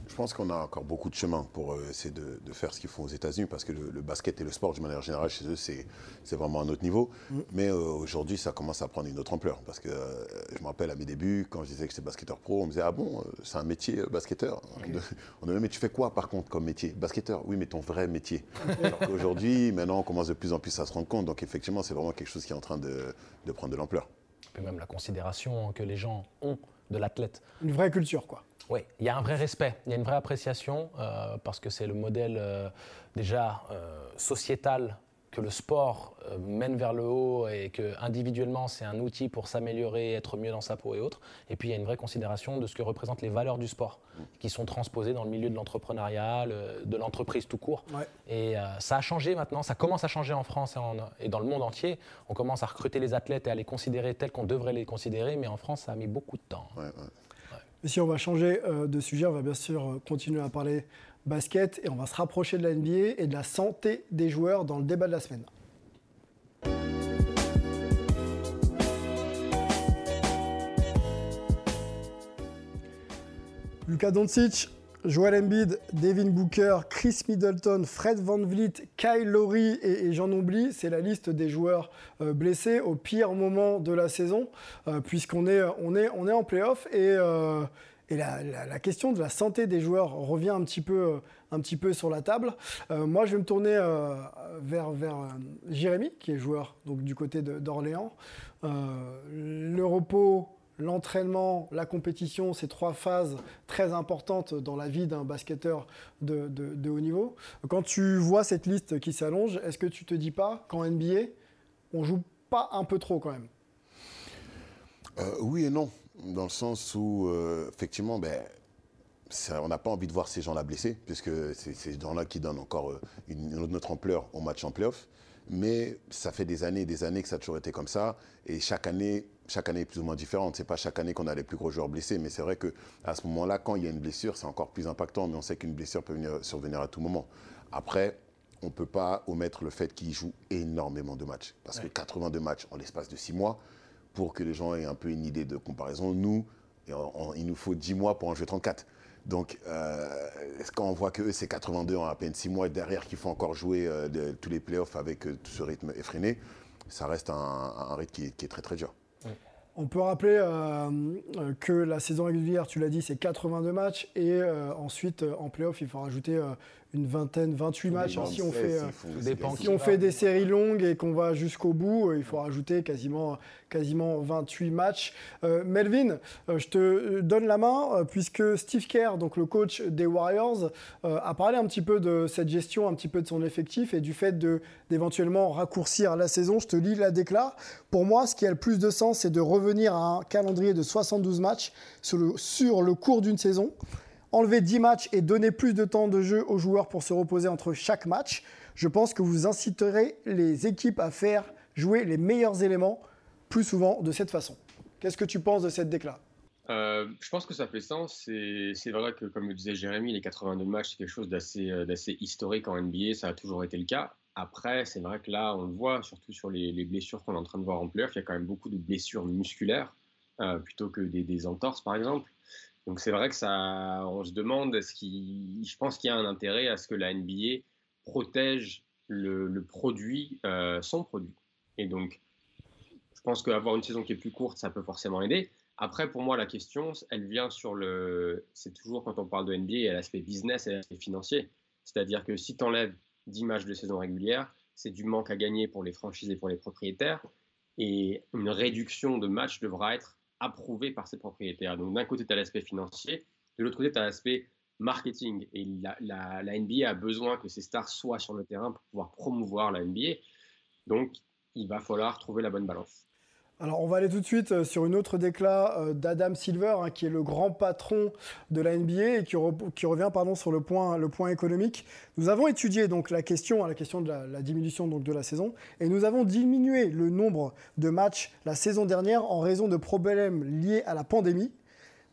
Je pense qu'on a encore beaucoup de chemin pour euh, essayer de, de faire ce qu'ils font aux États-Unis parce que le, le basket et le sport, de manière générale, chez eux, c'est vraiment un autre niveau. Mais euh, aujourd'hui, ça commence à prendre une autre ampleur parce que euh, je me rappelle à mes débuts, quand je disais que j'étais basketteur pro, on me disait Ah bon, c'est un métier, euh, basketteur On me- [LAUGHS] On me disait Mais tu fais quoi par contre comme métier? Basketteur Oui, mais ton vrai métier. [LAUGHS] Alors qu'aujourd'hui, maintenant, on commence de plus en plus à se rendre compte. Donc effectivement, c'est vraiment quelque chose qui est en train de, de prendre de l'ampleur. Et même la considération que les gens ont de l'athlète. Une vraie culture, quoi. Oui, il y a un vrai respect, il y a une vraie appréciation, euh, parce que c'est le modèle euh, déjà euh, sociétal que le sport euh, mène vers le haut et que individuellement c'est un outil pour s'améliorer, être mieux dans sa peau et autres. Et puis il y a une vraie considération de ce que représentent les valeurs du sport, qui sont transposées dans le milieu de l'entrepreneuriat, le- de l'entreprise tout court. Ouais. Et euh, ça a changé maintenant, ça commence à changer en France et, en- et dans le monde entier. On commence à recruter les athlètes et à les considérer tels qu'on devrait les considérer, mais en France ça a mis beaucoup de temps. Et si on va changer euh, de sujet, on va bien sûr euh, continuer à parler basket et on va se rapprocher de la NBA et de la santé des joueurs dans le débat de la semaine. Luka Doncic Joel Embiid, Devin Booker, Chris Middleton, Fred Van Vliet, Kyle Lowry et, et j'en oublie, c'est la liste des joueurs euh, blessés au pire moment de la saison, euh, puisqu'on est, on est, en playoff et, euh, et la, question de la santé des joueurs revient un petit peu, sur la table. Moi, je vais me tourner vers, Jérémy, qui est joueur du côté d'Orléans. Le repos, l'entraînement, la compétition, ces trois phases très importantes dans la vie d'un basketteur de, haut niveau. Quand tu vois cette liste qui s'allonge, est-ce que tu te dis pas qu'en NBA, on joue pas un peu trop quand même? Euh, oui et non, dans le sens où, euh, effectivement, ben, on n'a pas envie de voir ces gens-là blessés, puisque c'est ces gens-là qui donnent encore euh, une, une autre ampleur au match en playoff. Mais ça fait des années et des années que ça a toujours été comme ça, et chaque année, chaque année est plus ou moins différente. C'est pas chaque année qu'on a les plus gros joueurs blessés, mais c'est vrai que à ce moment-là, quand il y a une blessure, c'est encore plus impactant. Mais on sait qu'une blessure peut venir, survenir à tout moment. Après, on ne peut pas omettre le fait qu'ils jouent énormément de matchs, parce que 82 matchs en l'espace de 6 mois, pour que les gens aient un peu une idée de comparaison. Nous, il nous faut 10 mois pour en jouer 34. Donc, euh, quand on voit que eux, c'est 82 en à peine 6 mois, et derrière qu'il faut encore jouer euh, de- tous les playoffs avec euh, tout ce rythme effréné, ça reste un, un rythme qui qui est très très dur. On peut rappeler euh, euh, que la saison régulière, tu l'as dit, c'est 82 matchs et euh, ensuite en playoff, il faut rajouter une vingtaine, 28 matchs. hein, si on fait, euh, Dépend si on fait des séries longues et qu'on va jusqu'au bout, euh, il faut rajouter quasiment, quasiment 28 matchs. Euh, Melvin, euh, je te donne la main euh, puisque Steve Kerr, donc le coach des Warriors, euh, a parlé un petit peu de cette gestion, un petit peu de son effectif et du fait de d'éventuellement raccourcir la saison. Je te lis la décla. Pour moi, ce qui a le plus de sens, c'est de revenir à un calendrier de 72 matchs sur le, sur le cours d'une saison enlever 10 matchs et donner plus de temps de jeu aux joueurs pour se reposer entre chaque match. Je pense que vous inciterez les équipes à faire jouer les meilleurs éléments plus souvent de cette façon. Qu'est-ce que tu penses de cette décla Euh, je pense que ça fait sens. C'est vrai que, comme le disait Jérémy, les 82 matchs, c'est quelque chose d'assez euh, historique en NBA. Ça a toujours été le cas. Après, c'est vrai que là, on le voit, surtout sur les, les blessures qu'on est en train de voir en playoff, il y a quand même beaucoup de blessures musculaires euh, plutôt que des, des entorses, par exemple. Donc c'est vrai que ça, on se demande, je pense qu'il y a un intérêt à ce que la NBA protège le, produit, euh, son produit. Et donc, je pense qu'avoir une saison qui est plus courte, ça peut forcément aider. Après, pour moi, la question, elle vient sur le. C'est toujours quand on parle de NBA, a l'aspect business et l'aspect financier. C'est-à-dire que si tu enlèves 10 matchs de saison régulière, c'est du manque à gagner pour les franchises et pour les propriétaires. Et une réduction de matchs devra être approuvée par ces propriétaires. Donc, d'un côté, tu as l'aspect financier, de l'autre côté, tu as l'aspect marketing. Et la, NBA a besoin que ces stars soient sur le terrain pour pouvoir promouvoir la NBA. Donc, il va falloir trouver la bonne balance. Alors, on va aller tout de suite euh, sur une autre décla euh, d'Adam Silver, hein, qui est le grand patron de la NBA et qui, re- qui revient pardon, sur le point, économique. Nous avons étudié donc la question, la question de la, la diminution donc, de la saison et nous avons diminué le nombre de matchs la saison dernière en raison de problèmes liés à la pandémie.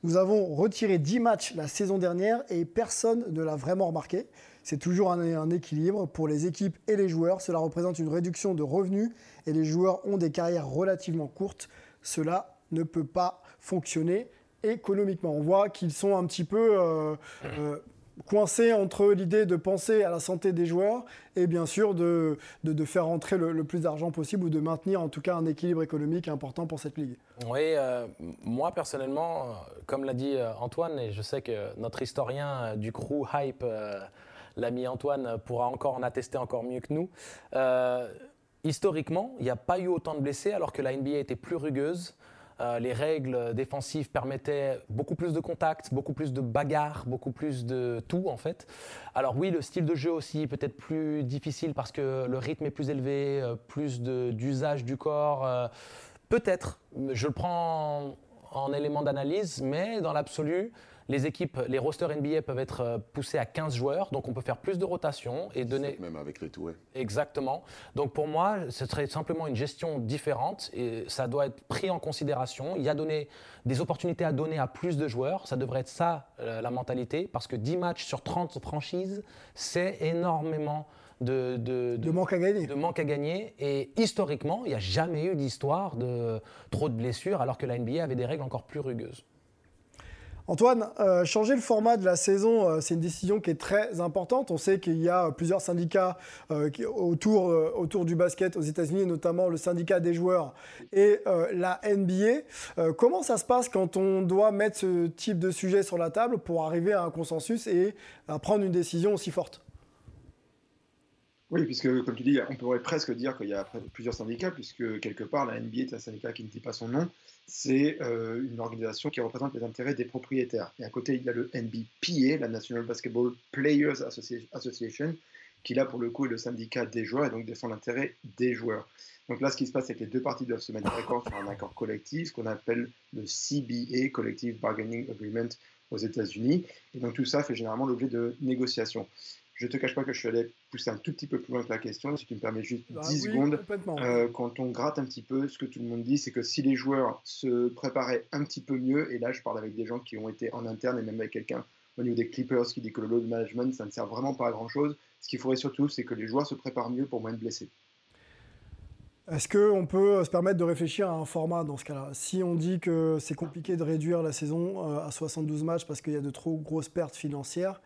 Nous avons retiré 10 matchs la saison dernière et personne ne l'a vraiment remarqué. C'est toujours un, équilibre pour les équipes et les joueurs. Cela représente une réduction de revenus et les joueurs ont des carrières relativement courtes. Cela ne peut pas fonctionner économiquement. On voit qu'ils sont un petit peu euh, euh, coincés entre l'idée de penser à la santé des joueurs et bien sûr de, faire rentrer le, plus d'argent possible ou de maintenir en tout cas un équilibre économique important pour cette ligue. Oui, euh, moi personnellement, comme l'a dit Antoine, et je sais que notre historien du crew Hype, l'ami Antoine, pourra encore en attester encore mieux que nous. euh, historiquement, il n'y a pas eu autant de blessés alors que la NBA était plus rugueuse. Euh, les règles défensives permettaient beaucoup plus de contacts, beaucoup plus de bagarres, beaucoup plus de tout en fait. Alors oui, le style de jeu aussi peut-être plus difficile parce que le rythme est plus élevé, euh, plus d'usage du corps. Peut-être, je le prends en, en élément d'analyse, mais dans l'absolu, les équipes, les rosters NBA peuvent être euh, poussés à 15 joueurs, donc on peut faire plus de rotation et donner. Même avec les tours. Exactement. Donc pour moi, ce serait simplement une gestion différente et ça doit être pris en considération. Il y a donné des opportunités à donner à plus de joueurs. Ça devrait être ça euh, la mentalité parce que 10 matchs sur 30 franchises, c'est énormément de, de, De manque à gagner. de manque à gagner. Et historiquement, il n'y a jamais eu d'histoire de trop de blessures alors que la NBA avait des règles encore plus rugueuses. Antoine, euh, changer le format de la saison, euh, c'est une décision qui est très importante. On sait qu'il y a plusieurs syndicats euh, autour, euh, autour du basket aux États-Unis, notamment le syndicat des joueurs et euh, la NBA. Euh, comment ça se passe quand on doit mettre ce type de sujet sur la table pour arriver à un consensus et à prendre une décision aussi forte? Oui, puisque comme tu dis, on pourrait presque dire qu'il y a plusieurs syndicats, puisque quelque part, la NBA est un syndicat qui ne dit pas son nom. C'est euh, une organisation qui représente les intérêts des propriétaires. Et à côté, il y a le NBPA, la National Basketball Players Associ- Association, qui là, pour le coup, est le syndicat des joueurs et donc défend l'intérêt des joueurs. Donc là, ce qui se passe, c'est que les deux parties doivent se mettre d'accord sur un accord collectif, ce qu'on appelle le CBA, Collective Bargaining Agreement aux États-Unis. Et donc tout ça fait généralement l'objet de négociations. Je ne te cache pas que je suis allé pousser un tout petit peu plus loin que la question, si tu me permets juste Ah 10 oui, secondes. Euh, quand on gratte un petit peu, ce que tout le monde dit, c'est que si les joueurs se préparaient un petit peu mieux, et là je parle avec des gens qui ont été en interne et même avec quelqu'un au niveau des Clippers qui dit que le load management, ça ne sert vraiment pas à grand chose. Ce qu'il faudrait surtout, c'est que les joueurs se préparent mieux pour moins de blessés. Est-ce qu'on peut se permettre de réfléchir à un format dans ce cas-là? Si on dit que c'est compliqué de réduire la saison euh, à 72 matchs parce qu'il y a de trop grosses pertes financières,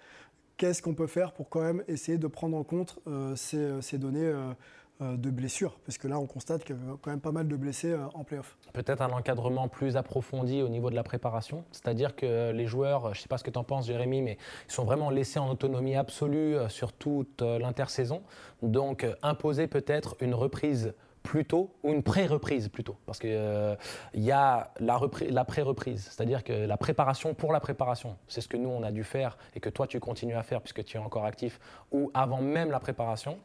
qu'est-ce qu'on peut faire pour quand même essayer de prendre en compte euh, ces, ces données euh, euh, de blessures? Parce que là, on constate qu'il y a quand même pas mal de blessés euh, en playoff. Peut-être un encadrement plus approfondi au niveau de la préparation. C'est-à-dire que les joueurs, je ne sais pas ce que tu en penses, Jérémy, mais ils sont vraiment laissés en autonomie absolue euh, sur toute euh, l'intersaison. Donc, euh, imposer peut-être une reprise plus tôt ou une pré-reprise plutôt. Parce qu'il y a la, la pré-reprise, c'est-à-dire que la préparation pour la préparation, c'est ce que nous, on a dû faire et que toi, tu continues à faire puisque tu es encore actif, ou avant même la préparation,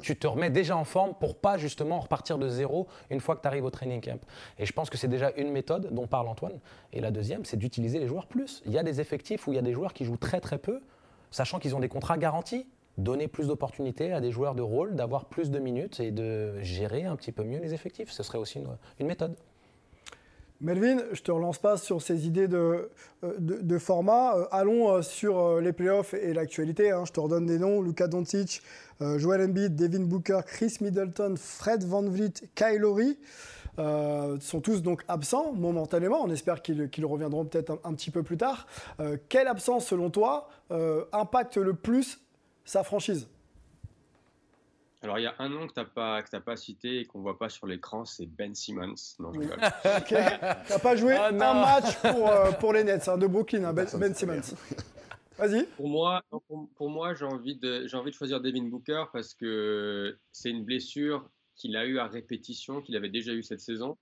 tu te remets déjà en forme pour pas justement repartir de zéro une fois que tu arrives au training camp. Et je pense que c'est déjà une méthode dont parle Antoine. Et la deuxième, c'est d'utiliser les joueurs plus. Il y a des effectifs où il y a des joueurs qui jouent très très peu, sachant qu'ils ont des contrats garantis. Donner plus d'opportunités à des joueurs de rôle, d'avoir plus de minutes et de gérer un petit peu mieux les effectifs. Ce serait aussi une, méthode. Melvin, je te relance pas sur ces idées de, euh, de, format. Euh, allons euh, sur les playoffs et l'actualité. hein. Je te redonne des noms. Luka Doncic, Joel Embiid, Devin Booker, Chris Middleton, Fred Van Vliet, Kyle Lowry. sont tous donc absents momentanément. On espère qu'ils reviendront peut-être un, petit peu plus tard. Quelle absence, selon toi, impacte le plus sa franchise Alors, il y a un nom que tu n'as pas, que t'as pas cité et qu'on voit pas sur l'écran, c'est Ben Simmons. Non, je Oui. rigole. [LAUGHS] Ok. T'as pas joué Oh un match pour, euh, pour les Nets hein, de Brooklyn, hein, Ben, Ben Simmons. [LAUGHS] Vas-y. Pour moi, pour, pour moi j'ai envie, de, j'ai envie de choisir Devin Booker parce que c'est une blessure qu'il a eu à répétition, qu'il avait déjà eu cette saison.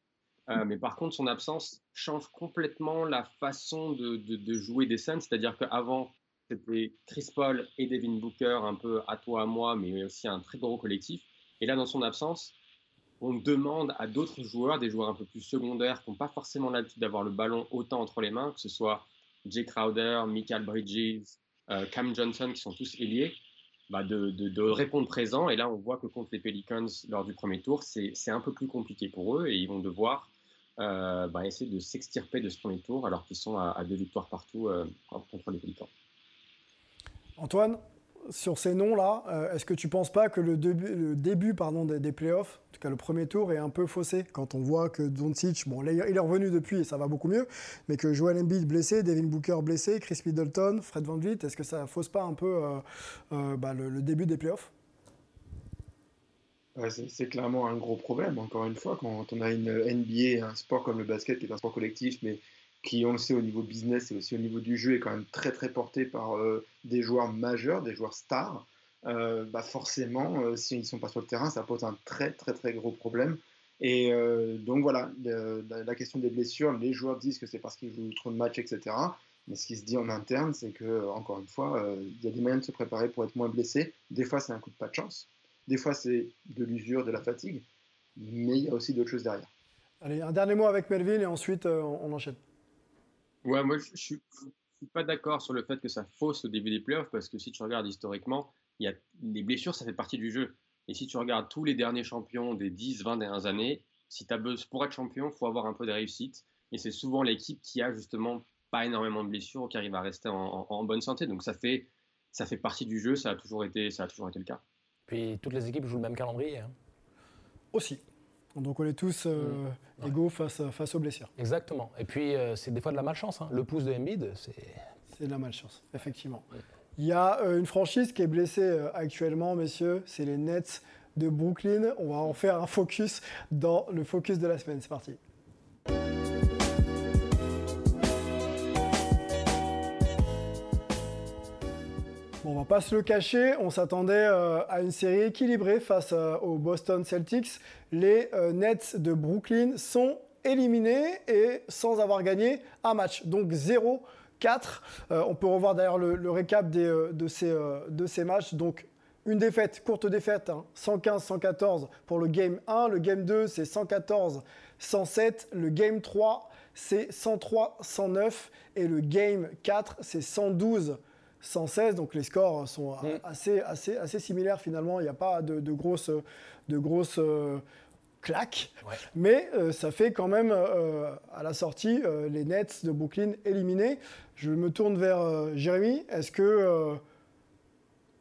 Euh, mais par contre, son absence change complètement la façon de, de- de jouer des Suns. C'est-à-dire qu'avant, c'était Chris Paul et Devin Booker, un peu à toi, à moi, mais aussi un très gros collectif. Et là, dans son absence, on demande à d'autres joueurs, des joueurs un peu plus secondaires, qui n'ont pas forcément l'habitude d'avoir le ballon autant entre les mains, que ce soit Jay Crowder, Michael Bridges, euh, Cam Johnson, qui sont tous ailiers, bah, de, répondre présent. Et là, on voit que contre les Pelicans, lors du premier tour, c'est un peu plus compliqué pour eux et ils vont devoir euh, bah, essayer de s'extirper de ce premier tour alors qu'ils sont à, à deux victoires partout euh, contre les Pelicans. Antoine, sur ces noms-là, euh, est-ce que tu ne penses pas que le début, des, des playoffs, en tout cas le premier tour, est un peu faussé quand on voit que Doncic, bon, il est revenu depuis et ça va beaucoup mieux, mais que Joel Embiid blessé, Devin Booker blessé, Chris Middleton, Fred Van Vliet, est-ce que ça fausse pas un peu euh, euh, bah, le, début des playoffs? C'est clairement un gros problème, encore une fois, quand on a une NBA, un sport comme le basket, qui est un sport collectif, mais qui, on le sait, au niveau business et aussi au niveau du jeu, est quand même très très porté par euh, des joueurs majeurs, des joueurs stars, euh, bah forcément, euh, s'ils ne sont pas sur le terrain, ça pose un très très très gros problème. Et euh, donc voilà, la, question des blessures, les joueurs disent que c'est parce qu'ils jouent trop de matchs, etc. Mais ce qui se dit en interne, c'est que, encore une fois, il y a des moyens de se préparer pour être moins blessé. Des fois, c'est un coup de pas de chance. Des fois, c'est de l'usure, de la fatigue. Mais il y a aussi d'autres choses derrière. Allez, un dernier mot avec Melvin et ensuite on enchaîne. Ouais, moi, je ne suis, je suis pas d'accord sur le fait que ça fausse au début des playoffs, parce que si tu regardes historiquement, il y a, les blessures, ça fait partie du jeu. Et si tu regardes tous les derniers champions des 10, 20 dernières années, si tu as besoin, pour être champion, il faut avoir un peu de réussite. Et c'est souvent l'équipe qui a justement pas énormément de blessures, qui arrive à rester en, en- en bonne santé. Donc ça fait, ça fait partie du jeu, ça a toujours été, ça a toujours été le cas. Puis toutes les équipes jouent le même calendrier. hein. Aussi. Donc on est tous euh, égaux face, face aux blessures. Exactement. Et puis, euh, c'est des fois de la malchance. hein. Le pouce de Embiid, c'est. C'est de la malchance, effectivement. Il y a euh, une franchise qui est blessée actuellement, messieurs, c'est les Nets de Brooklyn. On va en faire un focus dans le focus de la semaine. C'est parti. On va pas se le cacher, on s'attendait euh, à une série équilibrée face euh, aux Boston Celtics. Les euh, Nets de Brooklyn sont éliminés et sans avoir gagné un match. Donc 0-4. Euh, on peut revoir d'ailleurs le, récap de, ces, matchs. Donc une défaite, courte défaite, hein, 115-114 pour le game 1. Le game 2, c'est 114-107. Le game 3, c'est 103-109. Et le game 4, c'est 112 116, donc les scores sont euh, assez, assez, assez similaires finalement. Il n'y a pas de, de grosses, de grosses euh, claques. Mais euh, ça fait quand même euh, à la sortie les Nets de Brooklyn éliminés. Je me tourne vers Jérémy. Est-ce que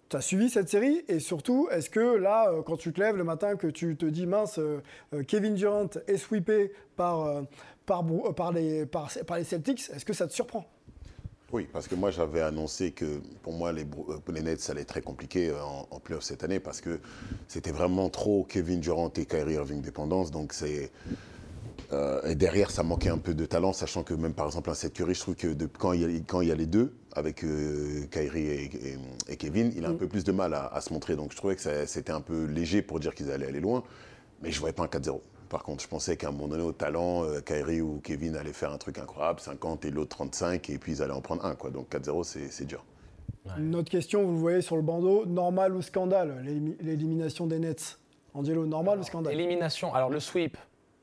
tu as suivi cette série? Et surtout, est-ce que là, quand tu te lèves le matin, que tu te dis mince, Kevin Durant est sweepé par, par, les, par, par les Celtics, est-ce que ça te surprend? Oui, parce que moi j'avais annoncé que pour moi les, euh, les Nets ça allait être très compliqué euh, en, en playoff cette année parce que c'était vraiment trop Kevin Durant et Kyrie Irving dépendance. Donc c'est euh, et derrière ça manquait un peu de talent, sachant que même par exemple un Seth Curry, je trouve que de- quand, il y a, quand il y a les deux avec euh, Kyrie et, et- et Kevin, il a un peu plus de mal à, à se montrer. Donc je trouvais que c'était un peu léger pour dire qu'ils allaient aller loin, mais je voyais pas un 4-0. Par contre, je pensais qu'à un moment donné, au talent, euh, Kyrie ou Kevin allaient faire un truc incroyable, 50 et l'autre 35, et puis ils allaient en prendre un. Quoi. Donc 4-0, c'est c'est dur. Une autre question, vous le voyez sur le bandeau, normal ou scandale, l'élimi- l'élimination des Nets? Angelo, normal ou scandale? Élimination. Alors, le sweep,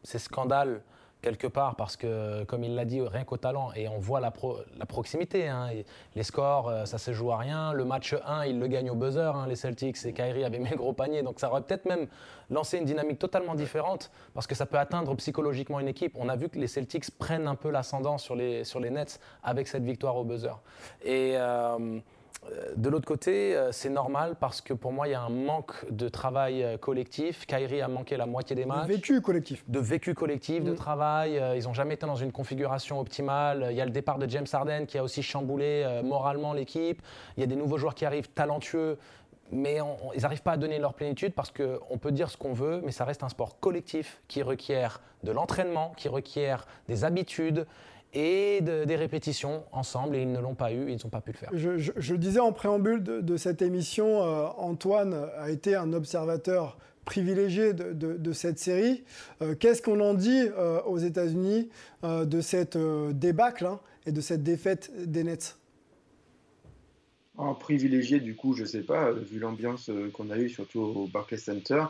c'est scandale quelque part parce que, comme il l'a dit, rien qu'au talent, et on voit la, pro- la proximité. hein, les scores, euh, ça se joue à rien. Le match 1, ils le gagnent au buzzer, hein, les Celtics, et Kyrie avait mis le gros panier. Donc, ça aurait peut-être même lancé une dynamique totalement différente parce que ça peut atteindre psychologiquement une équipe. On a vu que les Celtics prennent un peu l'ascendant sur les, sur les Nets avec cette victoire au buzzer. Et. euh, De l'autre côté, euh, c'est normal parce que pour moi, il y a un manque de travail euh, collectif. Kyrie a manqué la moitié des matchs. Vécu collectif. De vécu collectif, de travail. Euh, Ils n'ont jamais été dans une configuration optimale. Il y a le départ de James Harden qui a aussi chamboulé euh, moralement l'équipe. Il y a des nouveaux joueurs qui arrivent talentueux. Mais on- on- ils n'arrivent pas à donner leur plénitude parce qu'on peut dire ce qu'on veut, mais ça reste un sport collectif qui requiert de l'entraînement, qui requiert des habitudes et de- des répétitions ensemble. Et ils ne l'ont pas eu, ils n'ont pas pu le faire. Je, je- disais en préambule de, cette émission, euh, Antoine a été un observateur privilégié de, cette série. Euh, Qu'est-ce qu'on en dit euh, aux États-Unis de cette débâcle hein, et de cette défaite des Nets? En privilégié, du coup, je sais pas, euh, vu l'ambiance euh, qu'on a eue, surtout au Barclays Center,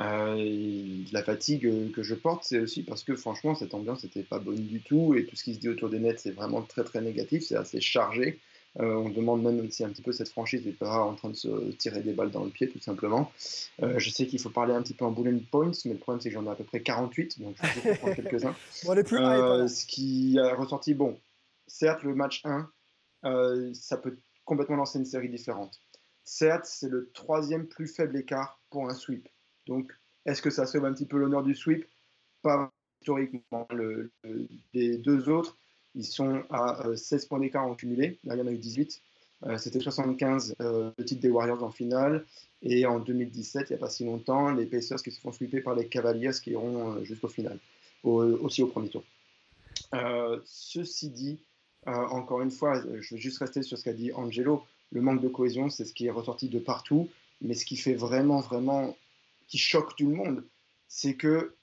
euh, la fatigue euh, que je porte, c'est aussi parce que franchement, cette ambiance n'était pas bonne du tout, et tout ce qui se dit autour des Nets, c'est vraiment très très négatif, c'est assez chargé. Euh, on demande même si un petit peu cette franchise n'est pas en train de se tirer des balles dans le pied, tout simplement. Euh, je sais qu'il faut parler un petit peu en bullet points, mais le problème c'est que j'en ai à peu près 48, donc je vais en prendre [LAUGHS] quelques-uns. Bon, les plus hype, Euh, alors. ce qui a ressorti, bon, certes, le match 1, euh, ça peut complètement lancer une série différente. Certes, c'est le troisième plus faible écart pour un sweep. Donc, est-ce que ça sauve un petit peu l'honneur du sweep? Pas historiquement. Le- le- les deux autres, ils sont à euh, 16 points d'écart en cumulé. Là, il y en a eu 18. Euh, C'était 75 euh, le titre des Warriors en finale. Et en 2017, il n'y a pas si longtemps, les Pacers qui se font sweeper par les Cavaliers qui iront euh, jusqu'au final, au- aussi au premier tour. Euh, ceci dit, encore une fois, euh, je vais juste rester sur ce qu'a dit Angelo. Le manque de cohésion, c'est ce qui est ressorti de partout. Mais ce qui fait vraiment, vraiment, qui choque tout le monde, c'est que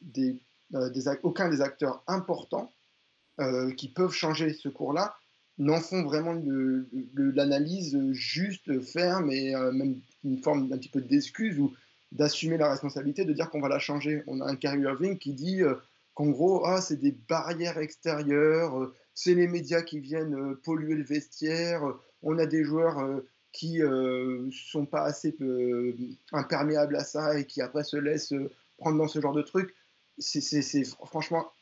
des, euh, aucun des acteurs importants euh, qui peuvent changer ce cours-là n'en font vraiment l'analyse juste, ferme et euh, même une forme d'un petit peu d'excuse ou d'assumer la responsabilité de dire qu'on va la changer. On a un Kyrie Irving qui dit euh, qu'en gros, ah, c'est des barrières extérieures, euh, c'est les médias qui viennent euh, polluer le vestiaire, euh, on a des joueurs qui ne sont pas assez imperméables à ça et qui après se laissent prendre dans ce genre de truc. C'est c'est- c'est fr- franchement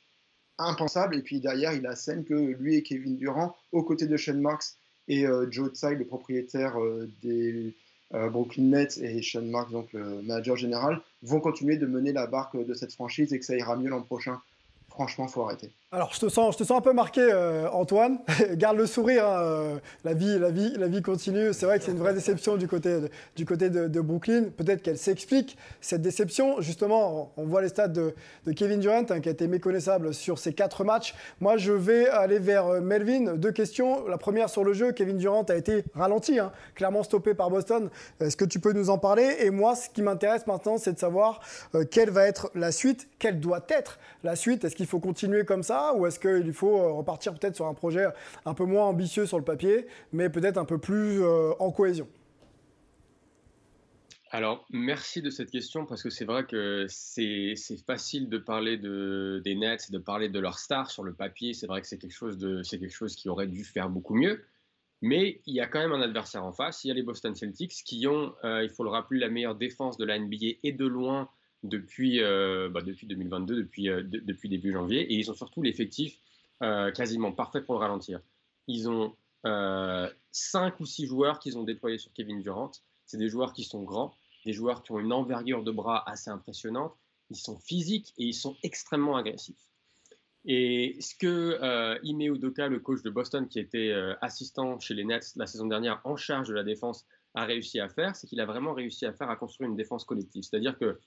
impensable. Et puis derrière, il a scène que lui et Kevin Durant, aux côtés de Shane Marks et Joe Tsai, le propriétaire des, Brooklyn Nets et Sean Marks, donc le manager général, vont continuer de mener la barque de cette franchise et que ça ira mieux l'an prochain. Franchement, faut arrêter. Alors, je te sens, je un peu marqué, euh, Antoine. [LAUGHS] Garde le sourire. hein, euh, la, vie, la, vie, la vie continue. C'est vrai que c'est une vraie déception du côté de, Brooklyn. Peut-être qu'elle s'explique, cette déception. Justement, on, voit les stats de, Kevin Durant, hein, qui a été méconnaissable sur ces quatre matchs. Moi, je vais aller vers euh, Melvin. Deux questions. La première sur le jeu. Kevin Durant a été ralenti, hein, clairement stoppé par Boston. Est-ce que tu peux nous en parler? Et moi, ce qui m'intéresse maintenant, c'est de savoir quelle va être la suite, quelle doit être la suite? Est-ce qu'il faut continuer comme ça? Ou est-ce qu'il faut euh, repartir peut-être sur un projet un peu moins ambitieux sur le papier, mais peut-être un peu plus euh, en cohésion? Alors, merci de cette question parce que c'est vrai que c'est facile de parler de, des Nets et de parler de leurs stars sur le papier. C'est vrai que c'est quelque, chose de- c'est quelque chose qui aurait dû faire beaucoup mieux. Mais il y a quand même un adversaire en face. Il y a les Boston Celtics qui ont, euh, il faut le rappeler, la meilleure défense de la NBA et de loin depuis, euh, bah, depuis 2022, depuis, euh, de- depuis début janvier. Et ils ont surtout l'effectif euh, quasiment parfait pour le ralentir. Ils ont euh, cinq ou six joueurs qu'ils ont déployés sur Kevin Durant. C'est des joueurs qui sont grands, des joueurs qui ont une envergure de bras assez impressionnante. Ils sont physiques et ils sont extrêmement agressifs. Et ce que Ime Udoka, le coach de Boston, qui était assistant chez les Nets la saison dernière en charge de la défense, a réussi à faire, c'est qu'il a vraiment réussi à faire à construire une défense collective. C'est-à-dire que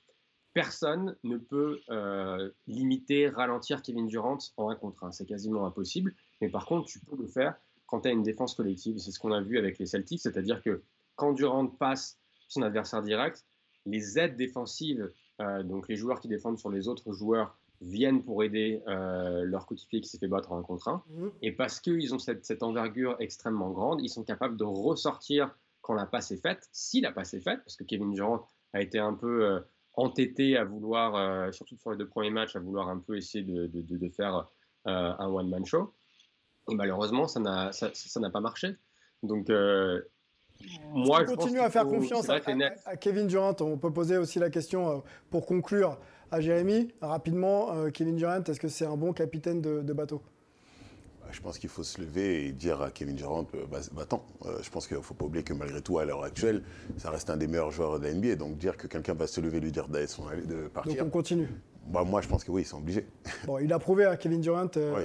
personne ne peut euh, limiter, ralentir Kevin Durant en un contre un. C'est quasiment impossible. Mais par contre, tu peux le faire quand tu as une défense collective. C'est ce qu'on a vu avec les Celtics, c'est-à-dire que quand Durant passe son adversaire direct, les aides défensives, euh, donc les joueurs qui défendent sur les autres joueurs, viennent pour aider euh, leur coéquipier qui s'est fait battre en un contre un. Et parce qu'ils ont cette, cette envergure extrêmement grande, ils sont capables de ressortir quand la passe est faite, si la passe est faite, parce que Kevin Durant a été un peu entêté à vouloir, euh, surtout sur les deux premiers matchs, à vouloir un peu essayer de, de- de- de faire euh, un one-man show. Et malheureusement, ça n'a ça, ça n'a pas marché. Donc, euh, moi, on je continue à faire confiance à, Kevin Durant. On peut poser aussi la question euh, pour conclure à Jérémy. Rapidement, Kevin Durant, est-ce que c'est un bon capitaine de, bateau? Je pense qu'il faut se lever et dire à Kevin Durant, euh, bah, va-t'en. Euh, je pense qu'il ne faut pas oublier que malgré tout, à l'heure actuelle, ça reste un des meilleurs joueurs de la NBA. Donc dire que quelqu'un va se lever et lui dire d'aller son- de Donc partir, on continue. bah, moi je pense que oui, ils sont obligés. [LAUGHS] Bon, il a prouvé à Kevin Durant, euh, Oui.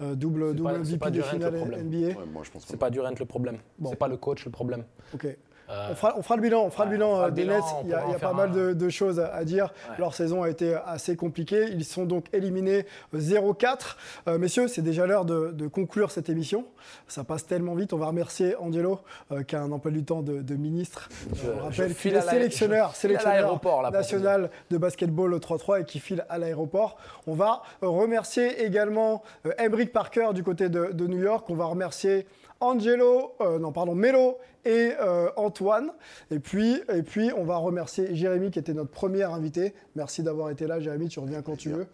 euh, double, double pas- MVP de finale. NBA. moi je pense C'est pas Durant le problème. Bon. C'est pas le coach le problème. Ok. Euh, On fera, on fera le bilan, on fera le bilan fera euh, des Nets. Il y a, y pas mal de, de choses à, dire. Ouais. Leur saison a été assez compliquée. Ils sont donc éliminés 0-4. Euh, messieurs, c'est déjà l'heure de, de conclure cette émission. Ça passe tellement vite. On va remercier Angelo, euh, qui a un emploi du temps de, de ministre. Je- on rappelle qu'il est sélectionneur, [LAUGHS] là, national de basketball au 3-3 et qui file à l'aéroport. On va remercier également Emric Parker du côté de, New York. On va remercier Angelo, non pardon, Melo et euh, Antoine. Et puis, et puis, on va remercier Jérémy qui était notre premier invité. Merci d'avoir été là, Jérémy. Tu reviens quand tu veux.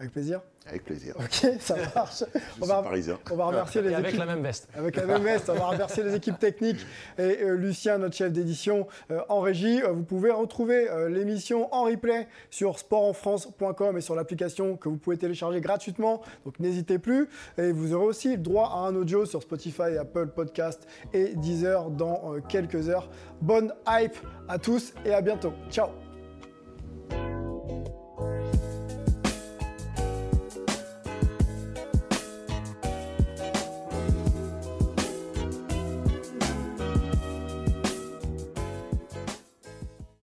Avec plaisir. Avec plaisir. Ok, ça marche. [LAUGHS] Je suis parisien. on va remercier les Et avec équipes. la même veste. Avec la même veste, on va remercier les équipes techniques et euh, Lucien, notre chef d'édition euh, en régie. Euh, vous pouvez retrouver euh, l'émission en replay sur sportenfrance.com et sur l'application que vous pouvez télécharger gratuitement. Donc n'hésitez plus. Et vous aurez aussi droit à un audio sur Spotify, Apple Podcast et Deezer dans euh, quelques heures. Bonne hype à tous et à bientôt. Ciao